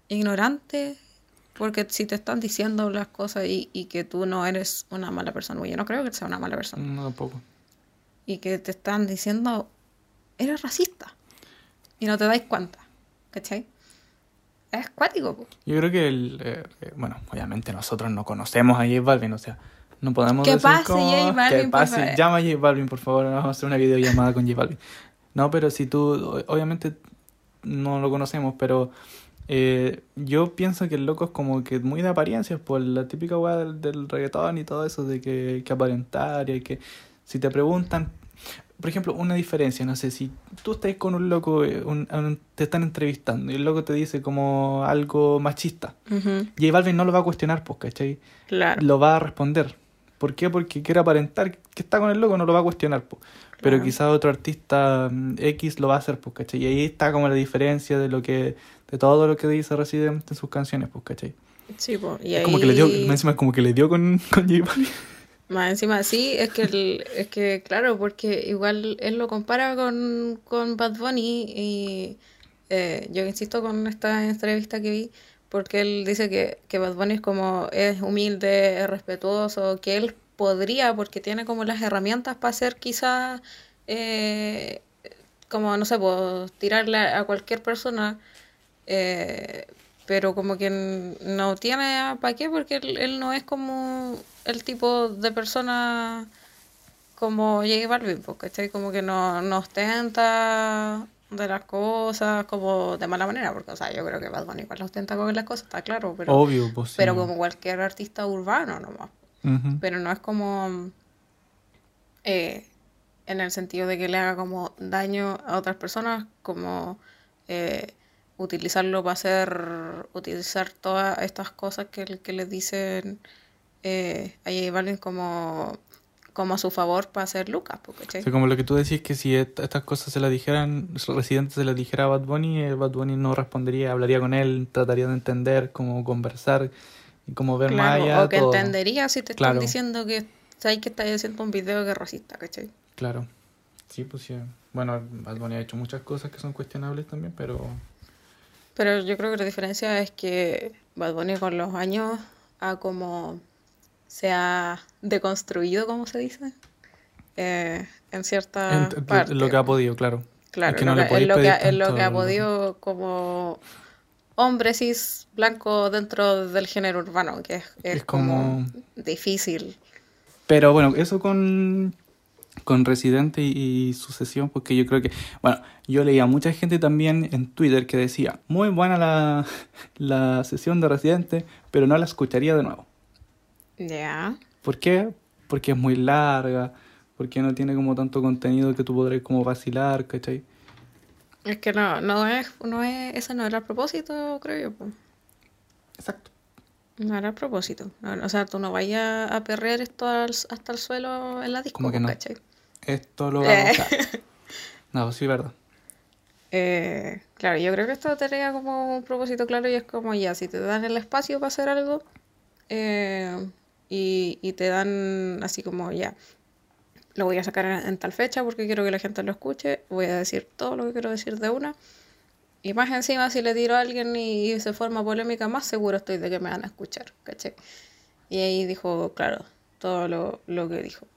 ignorante? Porque si te están diciendo las cosas y, y que tú no eres una mala persona, yo no creo que sea una mala persona, No, tampoco. y que te están diciendo, eres racista, y no te dais cuenta, ¿cachai? Es cuático, po. Yo creo que, el, eh, eh, bueno, obviamente nosotros no conocemos a J Balvin, o sea, no podemos Que decir pase J Balvin, que por pase, favor. llama a J Balvin, por favor, vamos a hacer una videollamada con J Balvin. No, pero si tú, obviamente no lo conocemos, pero eh, yo pienso que el loco es como que muy de apariencias, por la típica weá del, del reggaetón y todo eso, de que hay que aparentar y hay que, si te preguntan, por ejemplo, una diferencia, no sé, si tú estás con un loco, eh, un- un- te están entrevistando y el loco te dice como algo machista, Ujú, J Balvin no lo va a cuestionar, pues, ¿cachai? Claro. Lo va a responder. ¿Por qué? Porque quiere aparentar que está con el loco, no lo va a cuestionar, po. Pero quizás otro artista mm, X lo va a hacer, pues, ¿cachai? Y ahí está como la diferencia de lo que, de todo lo que dice Resident en sus canciones, pues, ¿cachai? Sí, pues. Y ahí... como que le dio, encima como que le dio con, con J Balvin. Más encima, sí, es que, el- es que claro, porque igual él lo compara con, con Bad Bunny y eh, yo insisto con esta entrevista que vi, porque él dice que, que Bad Bunny es como, es humilde, es respetuoso, que él podría, porque tiene como las herramientas para ser quizás, eh, como, no sé, pues tirarle a cualquier persona, eh, pero como que no tiene para qué, porque él, él no es como el tipo de persona como J Balvin, pues, ¿cachai? Como que no, no ostenta de las cosas como de mala manera, porque, o sea, yo creo que Bad Bunny igual ostenta con las cosas, está claro, pero, Obvio, pues sí. pero como cualquier artista urbano nomás. Ujú. Pero no es como eh, en el sentido de que le haga como daño a otras personas, como eh, utilizarlo para hacer, utilizar todas estas cosas que, que le dicen eh, a J Balvin como, como a su favor para hacer Lucas, ¿cachai? O sea, como lo que tú decís que si et- estas cosas se las dijeran, Residente se las dijera a Bad Bunny, eh, Bad Bunny no respondería, hablaría con él, trataría de entender, como conversar y como ver más Claro, allá o que todo. entendería si te Claro. están diciendo que, ¿sabes que estás haciendo un video que es racista, ¿cachai? Claro. Sí, pues sí. Bueno, Bad Bunny ha hecho muchas cosas que son cuestionables también, pero Pero yo creo que la diferencia es que Bad Bunny con los años ha como se ha deconstruido, como se dice, eh, en cierta en- parte. lo que ha podido, claro. Claro, es que lo no le que- podéis es lo que, es lo que ha podido como hombre cis blanco dentro del género urbano, que es, es Es como como- difícil. Pero bueno, eso con, con Residente y, y Sucesión, porque yo creo que, bueno, yo leía a mucha gente también en Twitter que decía, muy buena la, [LAUGHS] la sesión de Residente, pero no la escucharía de nuevo. Ya. ¿Por qué? Porque es muy larga, porque no tiene como tanto contenido que tú podrás como vacilar, ¿cachai? Es que no, no es, no es, ese no era el propósito, creo yo. po. Exacto. No era el propósito. No, o sea, tú no vayas a perrear esto al- hasta el suelo en la disco, ¿Cómo que no? ¿cachai? Esto lo Eh. vamos a... [LAUGHS] No, sí, verdad. Eh, claro, yo creo que esto tenía como un propósito claro y es como ya, si te dan el espacio para hacer algo eh, y, y te dan así como ya, lo voy a sacar en, en tal fecha porque quiero que la gente lo escuche, voy a decir todo lo que quiero decir de una. Y más encima, si le tiro a alguien y, y se forma polémica, más seguro estoy de que me van a escuchar, ¿cachai? Y ahí dijo, claro, todo lo, lo que dijo.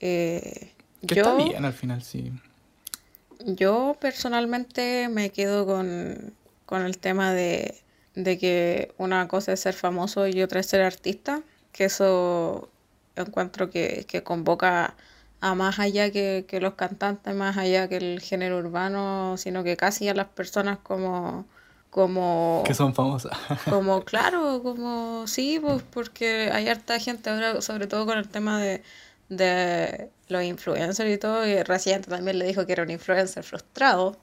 Eh, Que yo, está bien al final, sí. Yo personalmente me quedo con, con el tema de, de que una cosa es ser famoso y otra es ser artista, que eso encuentro que, que convoca a más allá que, que los cantantes, más allá que el género urbano, sino que casi a las personas como, como, Que son famosas. [LAUGHS] como claro, como sí, pues porque hay harta gente ahora, sobre todo con el tema de, de los influencers y todo, y Residente también le dijo que era un influencer frustrado,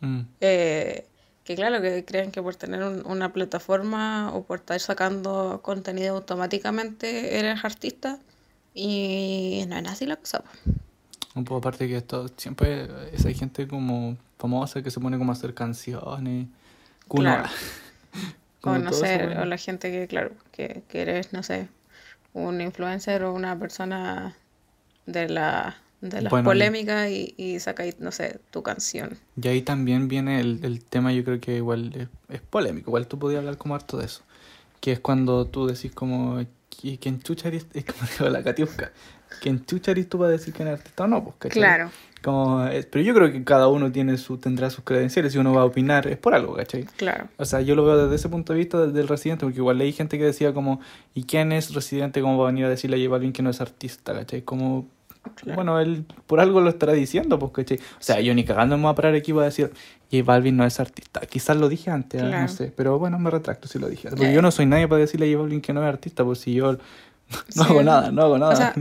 Mm. eh, que claro, que creen que por tener un- una plataforma o por estar sacando contenido automáticamente eres artista, y no es así la cosa. Un poco aparte que esto siempre hay gente como famosa que se pone como a hacer canciones. Claro. [LAUGHS] O no todo sé, eso, bueno. o la gente que, claro, que, que eres, no sé, un influencer o una persona de la de las Bueno, y- polémicas y, y sacáis, no sé, tu canción. Y ahí también viene el, el tema, yo creo que igual es, es polémico, igual tú podías hablar como harto de eso. Que es cuando tú decís como, "¿Qui- ¿quién chucha eres? [LAUGHS] Es como dijo la Katiuska. ¿Quién chucha eres tú para decir que eres artista o no? Pues, ¿cachai? Claro, Como, eh, pero yo creo que cada uno tiene su, tendrá sus credenciales y uno va a opinar, es por algo, ¿cachai? claro. O sea, yo lo veo desde ese punto de vista del, del residente, porque igual leí gente que decía como, ¿y quién es residente? ¿Cómo va a venir a decirle a J Balvin que no es artista? ¿Cachai? Como, Claro. bueno, él por algo lo estará diciendo, ¿cachai? O sea, yo ni cagando me voy a parar aquí voy a decir, J Balvin no es artista. Quizás lo dije antes, ¿eh? Claro. no sé, pero bueno, me retracto si lo dije. Porque Eh. yo no soy nadie para decirle a J Balvin que no es artista, pues si yo no Sí, hago nada, no hago nada. O sea,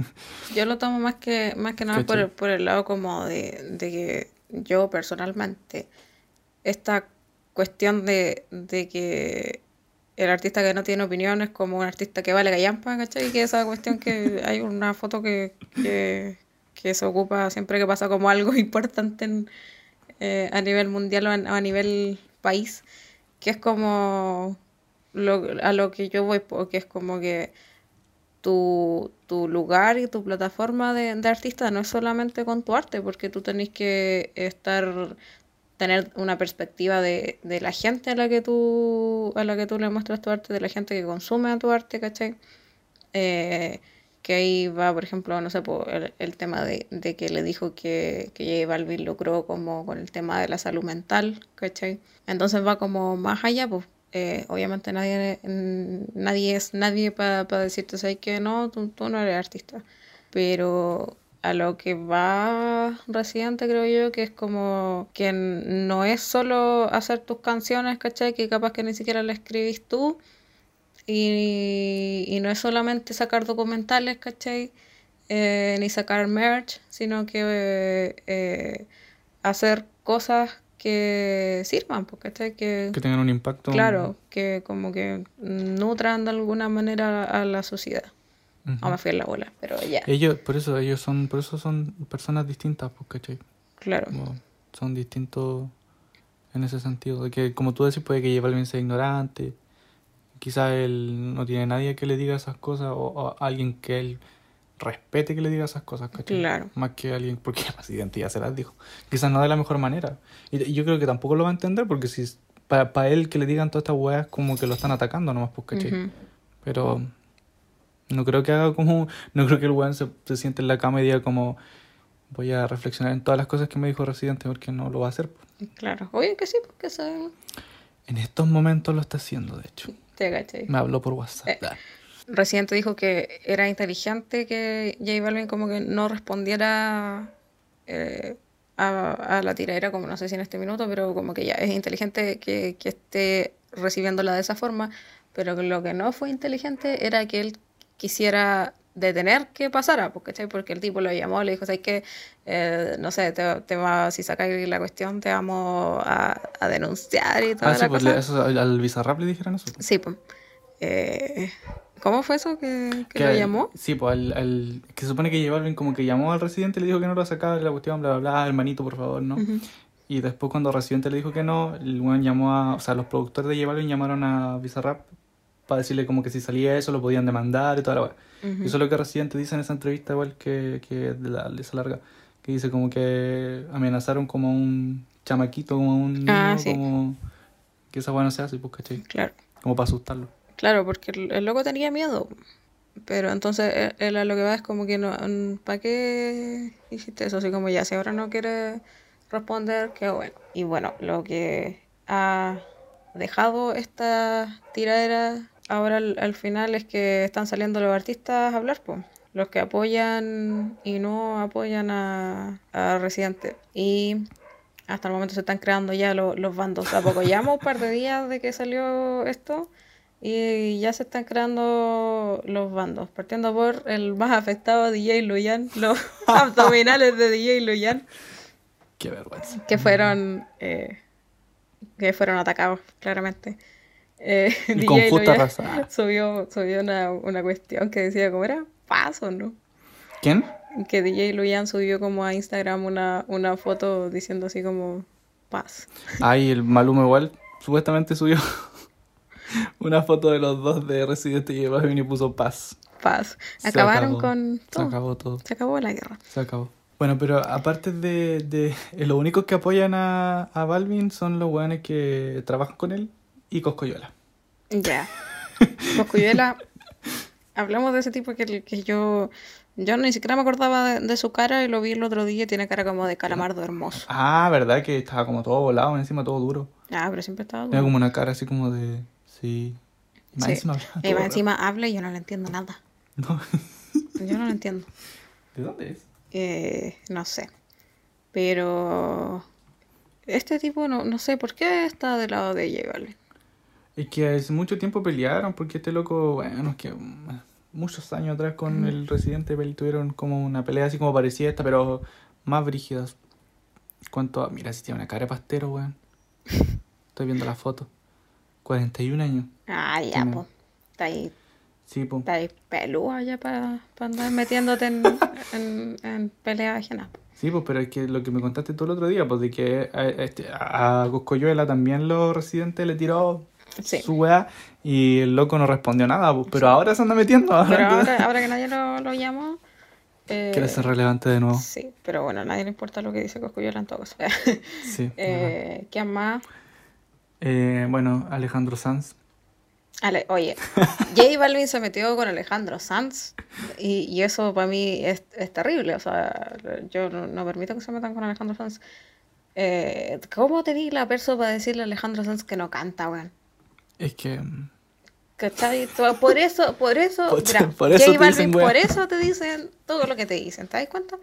yo lo tomo más que, más que nada por el, por el lado como de, de que yo personalmente, esta cuestión de, de que el artista que no tiene opinión es como un artista que vale gallampa, ¿cachai? Que esa cuestión que [LAUGHS] hay una foto que, que, que se ocupa siempre que pasa como algo [LAUGHS] importante en, eh, a nivel mundial o a, a nivel país, que es como lo, a lo que yo voy, porque es como que tu, tu lugar y tu plataforma de, de artista no es solamente con tu arte, porque tú tenés que estar tener una perspectiva de, de la gente a la que tú a la que tú le muestras tu arte, de la gente que consume tu arte, ¿cachai? Eh, que ahí va, por ejemplo, no sé, por el, el tema de, de que le dijo que, que J Balvin lucró como con el tema de la salud mental, ¿cachai? Entonces va como más allá, pues eh, obviamente nadie, nadie es nadie para decirte, ¿sabes que no? Tú, tú no eres artista. Pero a lo que va Residente, creo yo, que es como que no es solo hacer tus canciones, ¿cachai? Que capaz que ni siquiera las escribís tú. Y, y no es solamente sacar documentales, ¿cachai? Eh, ni sacar merch, sino que eh, eh, hacer cosas que sirvan, porque ¿cachai? Que, Que tengan un impacto. claro, que como que nutran de alguna manera a la sociedad. Ujú. O me fui en la bola, pero ya, Ellos, por eso, ellos son, por eso son personas distintas, pues, ¿cachai? claro. Como son distintos en ese sentido. Que, como tú decís, puede que J Balvin sea ignorante. Quizás él no tiene nadie que le diga esas cosas o, o alguien que él respete que le diga esas cosas, ¿cachai? Claro. Más que alguien, porque [LAUGHS] presidente ya se las dijo. Quizás no de la mejor manera. Y, y yo creo que tampoco lo va a entender porque si para él que le digan todas estas weas como que lo están atacando nomás, pues, ¿cachai? Ujú. Pero no creo que haga como. No creo que el weón se, se siente en la cama y diga como. Voy a reflexionar en todas las cosas que me dijo Residente porque no lo va a hacer. Claro. Oye, que sí, porque se... En estos momentos lo está haciendo, de hecho. Te cachai. Me habló por WhatsApp. Eh, Residente dijo que era inteligente que J Balvin como que no respondiera eh, a, a la tiradera, como no sé si en este minuto, pero como que ya es inteligente que, que esté recibiéndola de esa forma, pero lo que no fue inteligente era que él quisiera detener que pasara, porque, ¿cachai? porque el tipo lo llamó, le dijo, ¿sabes qué? Eh, no sé, te, te va, si sacáis la cuestión te vamos a, a denunciar y toda Ah, pues le- eso, al, al Bizarrap le dijeron eso. Sí, pues. Eh, ¿Cómo fue eso que, que Que lo al- llamó? Sí, pues al, al- que se supone que Balvin como que llamó al Residente y le dijo que no lo sacaba de la cuestión, bla, bla, bla, hermanito, por favor, ¿no? Y después cuando Residente le dijo que no, el weón llamó a... O sea, los productores de J Balvin llamaron a Bizarrap para decirle como que si salía eso lo podían demandar y toda la weá. Y eso es lo que Residente dice en esa entrevista igual que, que de, la, esa larga. Que dice como que amenazaron como a un chamaquito, como a un niño, Ah, sí. como... Que esa weá no se hace, pues, ¿cachai? Claro, Como para asustarlo. claro, porque el, el loco tenía miedo. Pero entonces él, él a lo que va es como que no, ¿para qué hiciste eso? Así como ya, si ahora no quiere responder, qué bueno. Y bueno, lo que ha dejado esta tiradera ahora al, al final es que están saliendo los artistas a hablar, pues. Los que apoyan y no apoyan a, a Residente. Y hasta el momento se están creando ya lo- los bandos. A poco llamo un par de días de que salió esto y ya se están creando los bandos. Partiendo por el más afectado, DJ Luyan, los [LAUGHS] abdominales de DJ Luyan, Qué vergüenza. que fueron eh, que fueron atacados, claramente. Eh, [LAUGHS] Y [LAUGHS] con justa Luyan razón. [LAUGHS] subió, subió una, una cuestión que decía como era paso, ¿no? ¿Quién? Que DJ Luyan subió como a Instagram una, una foto diciendo así como paz. Ay, el Maluma igual supuestamente subió una foto de los dos de Residente y Balvin y puso paz. Paz. Se Acabaron acabó. con Se todo. acabó todo. Se acabó la guerra. Se acabó. Bueno, pero aparte de, de eh, los únicos que apoyan a, a Balvin son los weones que trabajan con él y Coscoyola. Ya. Coscuyuela, [LAUGHS] hablamos de ese tipo que, que yo, yo ni siquiera me acordaba de, de su cara y lo vi el otro día y tiene cara como de calamardo hermoso. Ah, ¿verdad? Que estaba como todo volado, encima todo duro. Ah, pero siempre estaba duro. como una cara así como de... Sí. Y Más Sí. encima hablaba Y todo más raro. encima habla y yo no le entiendo nada. [LAUGHS] No. Yo no lo entiendo. ¿De dónde es? Eh, no sé. Pero este tipo no, no sé por qué está del lado de J Balvin. Es que hace mucho tiempo pelearon porque este loco, bueno, es que mm, muchos años atrás con el Residente pel- tuvieron como una pelea así como parecía esta, pero más brígidas. ¿Cuánto? a- Mira, si tiene una cara de pastero, weón. [LAUGHS] Estoy viendo la foto. 41 años. Ah, ya, Tiene- pues. Está ahí, Sí, po. está ahí pelúa ya para andar metiéndote en, [LAUGHS] en, en peleas ajenas. po. Sí, pues, pero es que lo que me contaste tú el otro día, pues de que a, este, a Coscoyuela también los residentes le tiró Sí. su weá y el loco no respondió nada, pues, pero ahora se anda metiendo. Pero Ahora ahora, ahora que nadie lo, lo llamó. eh, quiere ser relevante de nuevo. Sí, pero bueno, a nadie le importa lo que dice Coscuyola en todo caso. [LAUGHS] Sí. eh, ¿Quién más? Eh, bueno, Alejandro Sanz. Ale- oye, J Balvin se metió con Alejandro Sanz y, y eso para mí es, es terrible. O sea, yo no, no permito que se metan con Alejandro Sanz. Eh, ¿Cómo tenía la perso para decirle a Alejandro Sanz que no canta, weón? Es que. mm, ¿Cachai? Por eso, por eso, [LAUGHS] Por- mira, por eso J dicen, Balvin, weón. por eso te dicen todo lo que te dicen, ¿te das cuenta?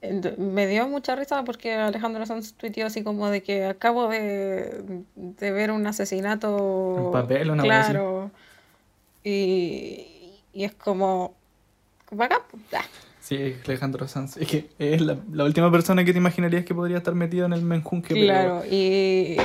Eh, Me dio mucha risa porque Alejandro Sanz tuiteó así como de que acabo de, de ver un asesinato. Un papel, una. Claro. Y, y es como. Pues, ah. Sí, Alejandro Sanz. Es que es la, la última persona que te imaginarías que podría estar metido en el menjunque, pero Claro, y,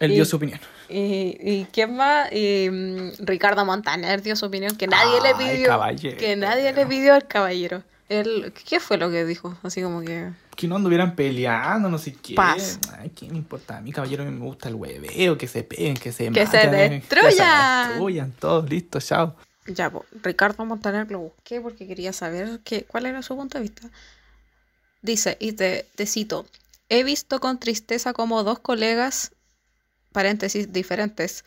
él y- dio su opinión. y, y ¿quién más? Y, mm, Ricardo Montaner dio su opinión que nadie le pidió. caballero. Que nadie le pidió al caballero. Él, ¿Qué fue lo que dijo? Así como que. Que no anduvieran peleando, no sé qué. Paz. Ay, ¿qué me importa? A mi caballero mí me gusta el hueveo, que se peguen, que se Que se maten, Que destruyan. se destruyan, todos, listo, chao. Ya, Ricardo Montaner lo busqué porque quería saber qué, cuál era su punto de vista. Dice, y te, te cito, he visto con tristeza como dos colegas, paréntesis diferentes,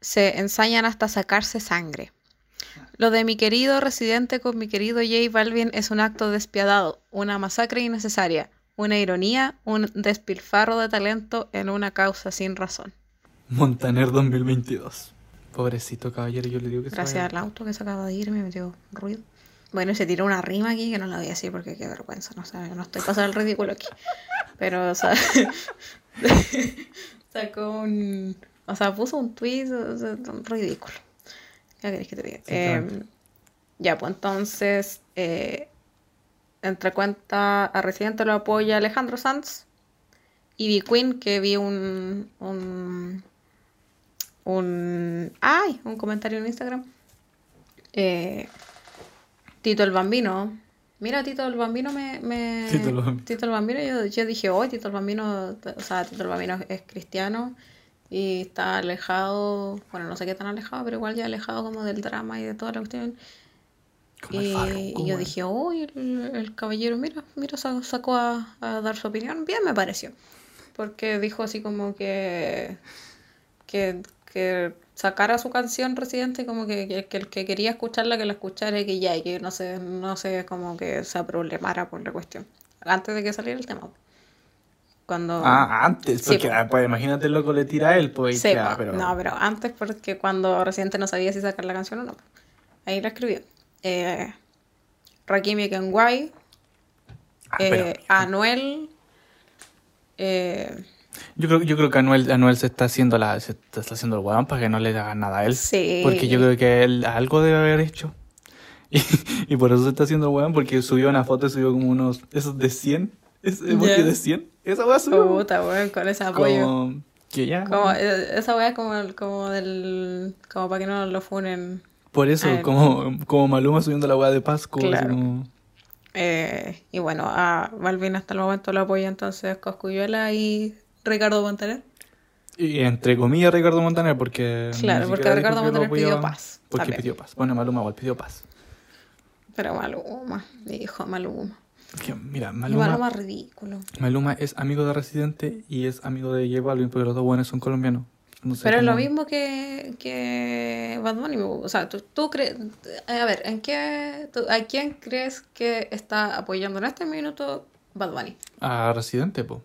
se ensañan hasta sacarse sangre. Lo de mi querido residente con mi querido J Balvin es un acto despiadado, una masacre innecesaria, una ironía, un despilfarro de talento en una causa sin razón. Montaner 2022. Pobrecito caballero, yo le digo que Gracias al auto que se acaba de ir me metió ruido. Bueno, se tiró una rima aquí que no la voy a decir porque qué vergüenza, no, sé, no estoy pasando el ridículo aquí. Pero, o sea, [LAUGHS] sacó un. O sea, puso un tweet o sea, ridículo. ¿Qué querés que te diga? Eh, ya, pues entonces, eh, entre cuenta a Residente lo apoya Alejandro Sanz y vi Queen que vi un, un un ay, un comentario en Instagram. Eh, Tito el Bambino. Mira, Tito el Bambino me. me- Tito el Bambino. Tito el Bambino, yo, yo dije, hoy Tito el Bambino, o sea, Tito el Bambino es cristiano y está alejado, bueno, no sé qué tan alejado, pero igual ya alejado como del drama y de toda la cuestión. Como Y, yo dije, uy, el, el caballero, mira, mira, sa- sacó a, a dar su opinión. Bien me pareció. Porque dijo así como que, que, que sacara su canción Residente, como que, que, que el que quería escucharla, que la escuchara y que ya, y que no se, no se como que se problemara por la cuestión. Antes de que saliera el tema. Cuando... Ah, antes, Sí, porque po. ah, pues, imagínate el loco le tira a él, pues Sí, ya, pero. No, pero antes porque cuando Residente no sabía si sacar la canción o no. Ahí la escribió. Eh, Rakimi Kenway, Ah, eh, Anuel, eh, Yo creo, yo creo que Anuel, Anuel se está haciendo la, se está haciendo el weón para que no le hagan nada a él. Sí. Porque yo creo que él algo debe haber hecho. [LAUGHS] Y, y por eso se está haciendo el weón, porque subió una foto y subió como unos, esos de 100, ese emoji Ya. de 100. Esa weá subió. puta, weón, con ese apoyo. como, que ya. Como, eh, esa weá es como, como del. como para que no lo funen. Por eso, como, como Maluma subiendo la weá de Pasco. así Claro. como- Eh, y bueno, a Balvin hasta el momento lo apoya entonces Coscuyuela y Ricardo Montaner. Y entre comillas Ricardo Montaner, porque. Claro, porque Ricardo Montaner pidió paz, Porque también. pidió paz. Bueno, Maluma igual pidió paz. Pero Maluma, dijo Maluma. Que, mira, Maluma, Maluma ridículo. Maluma es amigo de Residente y es amigo de J Balvin, porque los dos buenos son colombianos. No sé Pero es lo mismo que, que Bad Bunny. O sea, tú, tú crees. A ver, ¿en qué, tú- ¿a quién crees que está apoyando en este minuto Bad Bunny? A Residente, po.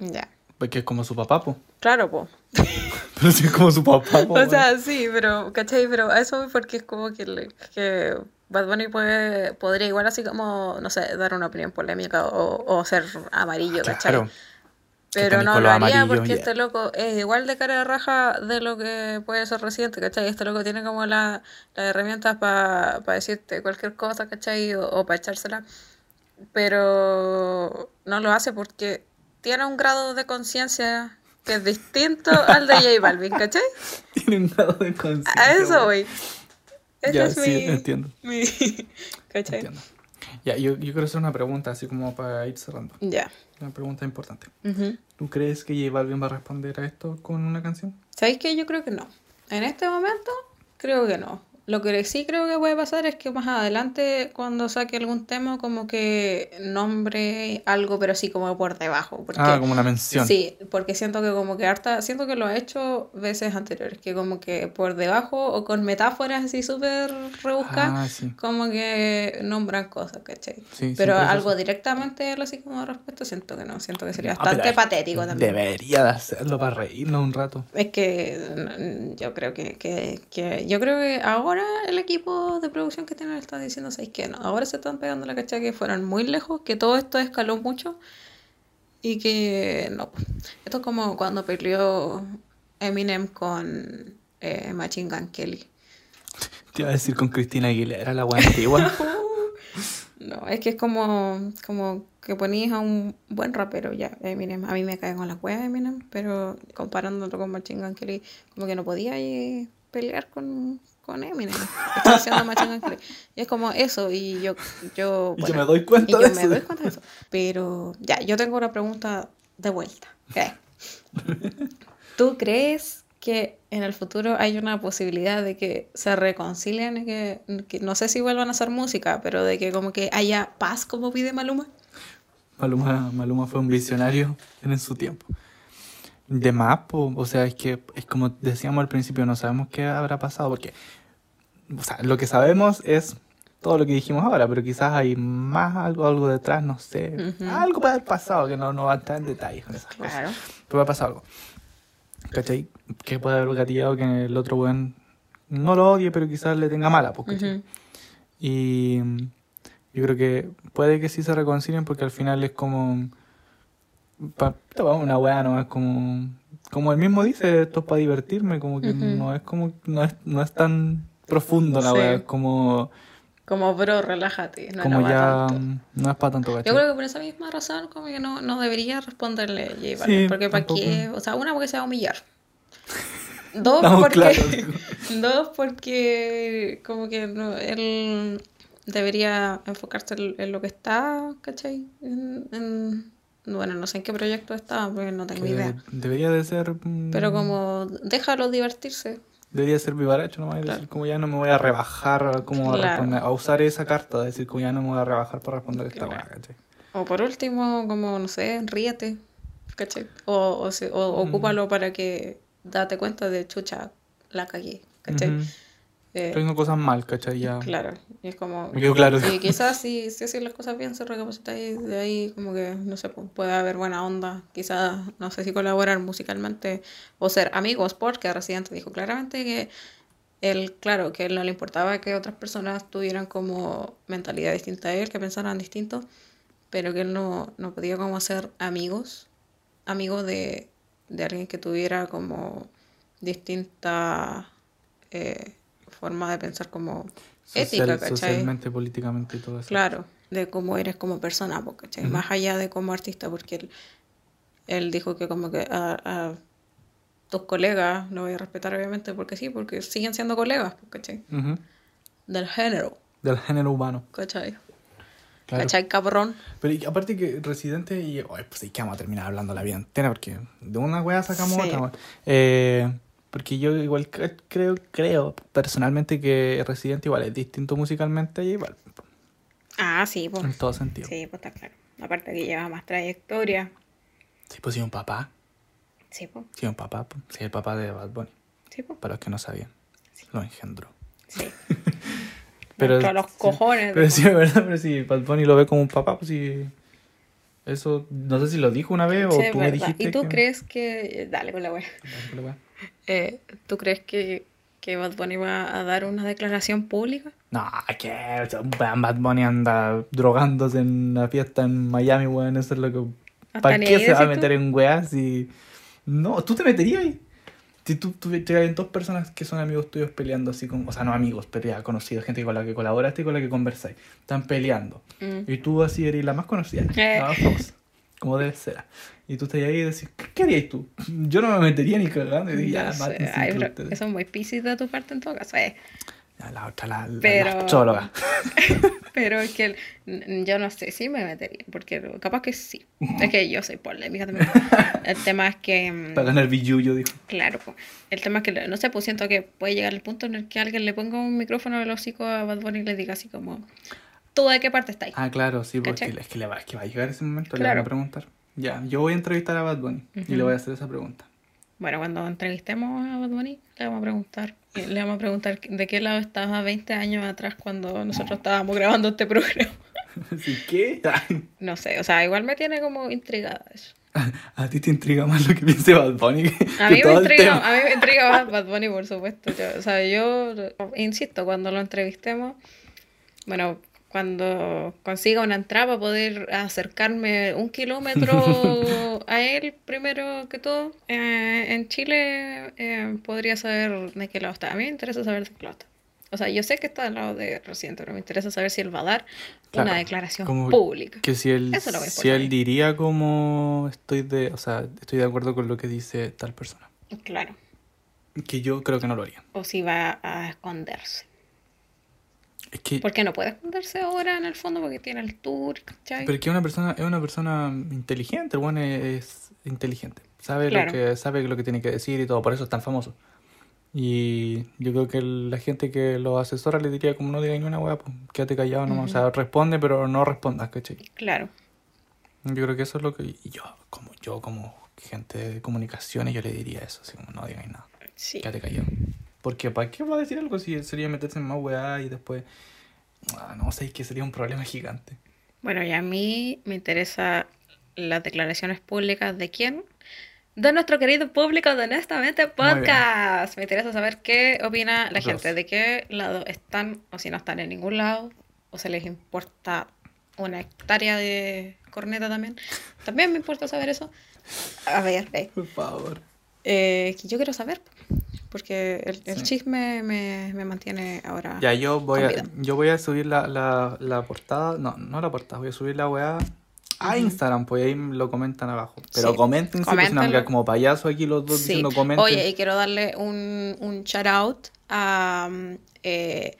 Ya. Porque es como su papá, po. [LAUGHS] Claro, po. Pero sí es como su papá, po. [LAUGHS] O sea, sí, pero, ¿cachai? Pero a eso porque es como que, que Bad Bunny puede, podría igual así como, no sé, dar una opinión polémica o, o ser amarillo, ¿cachai? Claro. Pero no lo haría porque yeah. este loco es igual de cara de raja de lo que puede ser residente, ¿cachai? Este loco tiene como la- las herramientas para decirte cualquier cosa, ¿cachai? O, para echársela. Pero no lo hace porque tiene un grado de conciencia que es distinto al de J Balvin, ¿cachai? [LAUGHS] Tiene un grado de conciencia. A eso voy. Ese Ya, es sí, mi, entiendo. mi- [LAUGHS] ¿Cachai? Entiendo. Ya, yo, yo quiero hacer una pregunta, así como para ir cerrando. Ya. Una pregunta importante. Ujú. ¿Tú crees que J Balvin va a responder a esto con una canción? ¿Sabéis qué? Yo creo que no. En este momento, creo que no. Lo que sí creo que puede pasar es que más adelante, cuando saque algún tema, como que nombre algo, pero así como por debajo. Porque, Ah, como una mención. Sí, porque siento que como que harta, siento que lo ha hecho veces anteriores, que como que por debajo o con metáforas así súper rebuscadas, Ah, sí. como que nombran cosas, ¿cachai? Sí, pero algo directamente así como respuesta, siento que no, siento que sería Ah, bastante patético también. Debería de hacerlo para reírnos un rato. Es que yo creo que, que, que- yo creo que ahora el equipo de producción que tienen está diciendo ¿sabes qué? No, ahora se están pegando la cacha que fueron muy lejos, que todo esto escaló mucho y que no. Esto es como cuando peleó Eminem con eh, Machine Gun Kelly. Te iba a decir con Cristina Aguilera, la wea antigua. [LAUGHS] No, es que es como, como que ponías a un buen rapero ya, Eminem. A mí me cae con la cueva Eminem, pero comparándolo con Machine Gun Kelly, como que no podía eh, pelear con, con Eminem. Estaba haciendo Machine Gun. Y es como eso, y yo, yo, [LAUGHS] Y yo me doy cuenta y yo de me eso. doy cuenta de eso. Pero ya, yo tengo una pregunta de vuelta. ¿Qué? [LAUGHS] ¿Tú crees que en el futuro hay una posibilidad de que se reconcilien y que, que no sé si vuelvan a hacer música, pero de que como que haya paz como pide Maluma? Maluma, Maluma fue un visionario en su tiempo. De más, o sea, es que es como decíamos al principio, no sabemos qué habrá pasado, porque o sea, lo que sabemos es todo lo que dijimos ahora, pero quizás hay más algo, algo detrás, no sé. Ujú. Algo puede haber pasado, que no, no va a entrar en detalles con esas cosas. Claro. Pero va a pasar algo. ¿Cachai? Que puede haber gatillado que el otro buen no lo odie, pero quizás le tenga mala, pues, ¿cachai? Ujú. Y yo creo que puede que sí se reconcilien porque al final es como. Pa, una weá, no es como. Como él mismo dice, esto es para divertirme, como que Ujú. no es como. No es, no es tan profundo la Sí. weá, es como. Como, bro, relájate. No como ya. tanto. No es para tanto, Yo ¿cachai? creo que por esa misma razón como que no, no debería responderle J Balvin, Sí, porque para qué, o sea, una porque se va a humillar. [LAUGHS] Dos Estamos porque claros. [LAUGHS] dos porque como que no, él debería enfocarse en, lo que está, ¿cachai? En, en- bueno, no sé en qué proyecto está, porque no tengo Que idea. debería de ser. mm, Pero como déjalo divertirse. Debería ser vivaracho nomás Claro. decir como ya no me voy a rebajar como a, Claro. responder, a usar esa carta, de decir como ya no me voy a rebajar para responder esta Claro. ¿cachai? O por último, como, no sé, ríete, ¿cachai? O, o, se- o Mm. ocúpalo para que date cuenta de, chucha, la cagué, ¿cachai? Ujú. Eh, Estoy haciendo cosas mal, ¿cachai? Ya. claro, y es como... Me quedó claro. Y quizás si, si haces las cosas bien, se recapacita y de ahí como que, no sé, pues, puede haber buena onda. Quizás, no sé si colaborar musicalmente o ser amigos, porque Residente dijo claramente que él, claro, que a él no le importaba que otras personas tuvieran como mentalidad distinta a él, que pensaran distinto, pero que él no, no podía como ser amigos, amigos de, de alguien que tuviera como distinta eh, forma de pensar como ética, Social- ¿cachai? socialmente, políticamente y todo eso. Claro, de cómo eres como persona, po, ¿cachai? Más allá de como artista, porque él, él dijo que como que a, a tus colegas lo voy a respetar obviamente porque sí, porque siguen siendo colegas, po, ¿cachai? Del género, Del género humano. ¿cachai? Claro. ¿Cachai, cabrón? Pero y aparte que Residente y... Ay, pues sí que vamos a terminar hablando la vida entera porque de una wea sacamos Sí. otra. Eh, porque yo igual cre- creo, creo personalmente que Residente igual es distinto musicalmente y igual, Ah, sí, pues. en todo sentido. Sí, pues está claro. Aparte que lleva más trayectoria. Sí, pues sí, un papá. Sí, pues. Sí, un papá. pues. Sí, el papá de Bad Bunny. Sí, pues. Para los que no sabían. Lo engendró. Sí. [LAUGHS] Pero- Pero, los sí. cojones. Pero sí, [LAUGHS] es verdad, pero si Bad Bunny lo ve como un papá, pues sí. Eso, no sé si lo dijo una vez o Sí, tú me dijiste. ¿Y tú que- crees que... Dale con la wea. Dale, wea. Eh, ¿Tú crees que, que Bad Bunny va a dar una declaración pública? No, que Bad Bunny anda drogándose en una fiesta en Miami, weón. Eso es lo que. ¿Para qué se va a decís tú. meter en weas si. No, tú te meterías ahí. Si tú tuvieras dos personas que son amigos tuyos peleando así como. O sea, no amigos, pero ya conocidos, gente con la que colaboraste y con la que conversáis. Están peleando. Mm. Y tú así eres la más conocida. Eh. La más famosa. Como debe ser. Y tú estás ahí y decís, ¿qué, qué harías tú? Yo no me metería ni cagando. Y digo, ya, No ay, eso es muy piscis de tu parte en todo caso. eh. Ya, la otra, la, Pero- la. [LAUGHS] Pero es que el- yo no sé si me metería, porque capaz que sí. Es que yo soy polémica también. El tema es que, mm, [LAUGHS] Para ganar billuyo, dijo. claro, el tema es que, no sé, pues siento que puede llegar el punto en el que alguien le ponga un micrófono al hocico a Bad Bunny y le diga así como, ¿tú de qué parte estás? Ah, claro, sí, porque ¿Cachai? es que, le va, es que va a llegar ese momento, le van a preguntar. Ya, yo voy a entrevistar a Bad Bunny y le voy a hacer esa pregunta. Bueno, cuando entrevistemos a Bad Bunny, le vamos a preguntar, eh, le vamos a preguntar de qué lado estaba 20 años atrás cuando nosotros estábamos grabando este programa. [LAUGHS] Así que, No sé, o sea, igual me tiene como intrigada eso. [LAUGHS] a ti te intriga más lo que piense Bad Bunny que, A que mí, todo el intriga, tema. a mí me intriga más [LAUGHS] Bad Bunny, por supuesto. Yo, o sea, yo insisto, cuando lo entrevistemos, bueno, cuando consiga una entrada para poder acercarme un kilómetro [LAUGHS] a él, primero que todo, eh, en Chile eh, podría saber de qué lado está. A mí me interesa saber de qué lado está. O sea, yo sé que está del lado de Residente, pero me interesa saber si él va a dar Claro, una declaración como pública. Que si él, Eso si él diría como estoy de, o sea, estoy de acuerdo con lo que dice tal persona. Claro. Que yo creo que no lo haría. O si va a esconderse. Es que, Porque no puede esconderse ahora en el fondo porque tiene el tour, ¿cachai? pero es que una persona, es una persona inteligente, el bueno es, inteligente. Sabe Claro. lo que, sabe lo que tiene que decir y todo, por eso es tan famoso. Y yo creo que la gente que lo asesora le diría como no digas ni una hueá, pues quédate callado nomás. O sea, responde, pero no respondas, ¿cachai? Claro. Yo creo que eso es lo que y yo, como yo, como gente de comunicaciones, yo le diría eso, así como no digáis nada. Sí. Quédate callado. Porque ¿para qué va a decir algo si sería meterse en más weá y después... Ah, no sé, es que sería un problema gigante. Bueno, y a mí me interesa las declaraciones públicas de quién. De nuestro querido público de Honestamente. Podcast. Me interesa saber qué opina la Dos. gente, de qué lado están o si no están en ningún lado o se les importa una hectárea de corneta también. También me importa saber eso. A ver, ve. Por favor. Eh, que yo quiero saber, porque el, el Sí. chisme me, me mantiene ahora. Ya, yo voy a, yo voy a subir la, la, la portada, no, no la portada, voy a subir la weá a. Instagram, pues ahí lo comentan abajo. Pero Sí. comenten, queda como payaso aquí los dos Sí. diciendo comenten. Oye, y quiero darle un, un shout out a eh,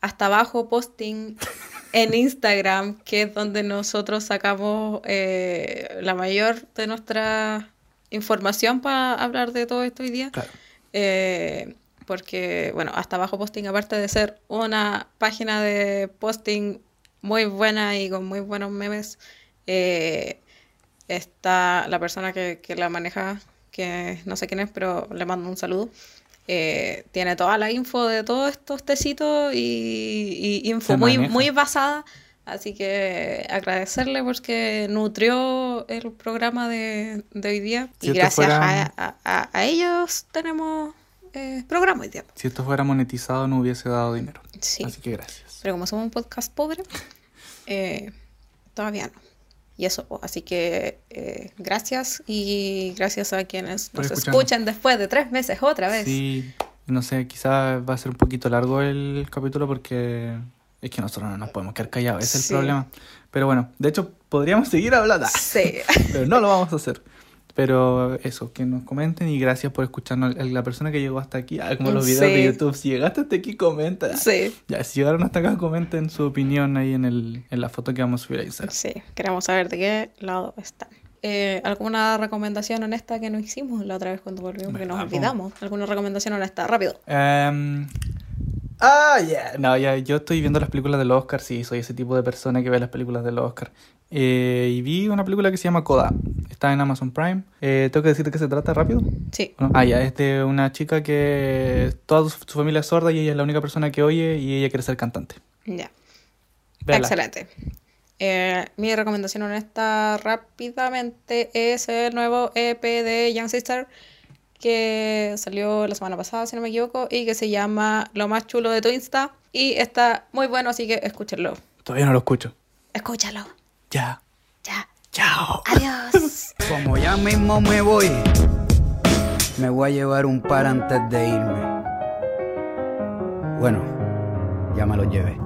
hasta abajo posting [LAUGHS] en Instagram, que es donde nosotros sacamos eh, la mayor de nuestra información para hablar de todo esto hoy día. Claro. Eh, porque, bueno, hasta abajo posting, aparte de ser una página de posting muy buena y con muy buenos memes, eh, está la persona que, que la maneja, que no sé quién es, pero le mando un saludo. Eh, tiene toda la info de todos estos tecitos y, y info muy, maneja. muy basada. Así que agradecerle porque nutrió el programa de, de hoy día. Si y gracias fuera- a, a- a ellos tenemos eh, programa hoy día. Si esto fuera monetizado no hubiese dado dinero. Sí. Así que gracias. Pero como somos un podcast pobre, eh, todavía no. Y eso, po. así que eh, gracias y gracias a quienes nos escuchan después de tres meses otra vez. Sí, no sé, quizás va a ser un poquito largo el capítulo porque es que nosotros no nos podemos quedar callados, ese es el Sí. problema. Pero bueno, de hecho podríamos seguir hablando, [LAUGHS] Sí. pero no lo vamos a hacer. Pero eso, que nos comenten y gracias por escucharnos. La persona que llegó hasta aquí, ah, como los videos de Sí. YouTube, si llegaste hasta aquí, comenta. Sí. Ya, si llegaron hasta acá, comenten su opinión ahí en, el, en la foto que vamos a subir a Instagram. Sí, queremos saber de qué lado están. Eh, ¿Alguna recomendación honesta que no hicimos la otra vez cuando volvimos? Que nos olvidamos. ¿Alguna recomendación honesta? Rápido. Em, ah, ya. No, ya, yo estoy viendo las películas del Oscar, sí, soy ese tipo de persona que ve las películas del Oscar. Eh, y vi una película que se llama Coda. Está en Amazon Prime. Eh, ¿Tengo que decirte que se trata rápido? Sí. Ah, ya, es de una chica que toda su su familia es sorda y ella es la única persona que oye y ella quiere ser cantante. Ya. Excelente. Eh, mi recomendación honesta rápidamente es el nuevo EP de Young Sister que salió la semana pasada, si no me equivoco, y que se llama Lo más chulo de tu Insta. Y está muy bueno, así que escúchenlo. Todavía no lo escucho. Escúchalo. Ya. Ya. Chao. Adiós. [LAUGHS] Como ya mismo me voy, me voy a llevar un par antes de irme. Bueno, ya me lo llevé.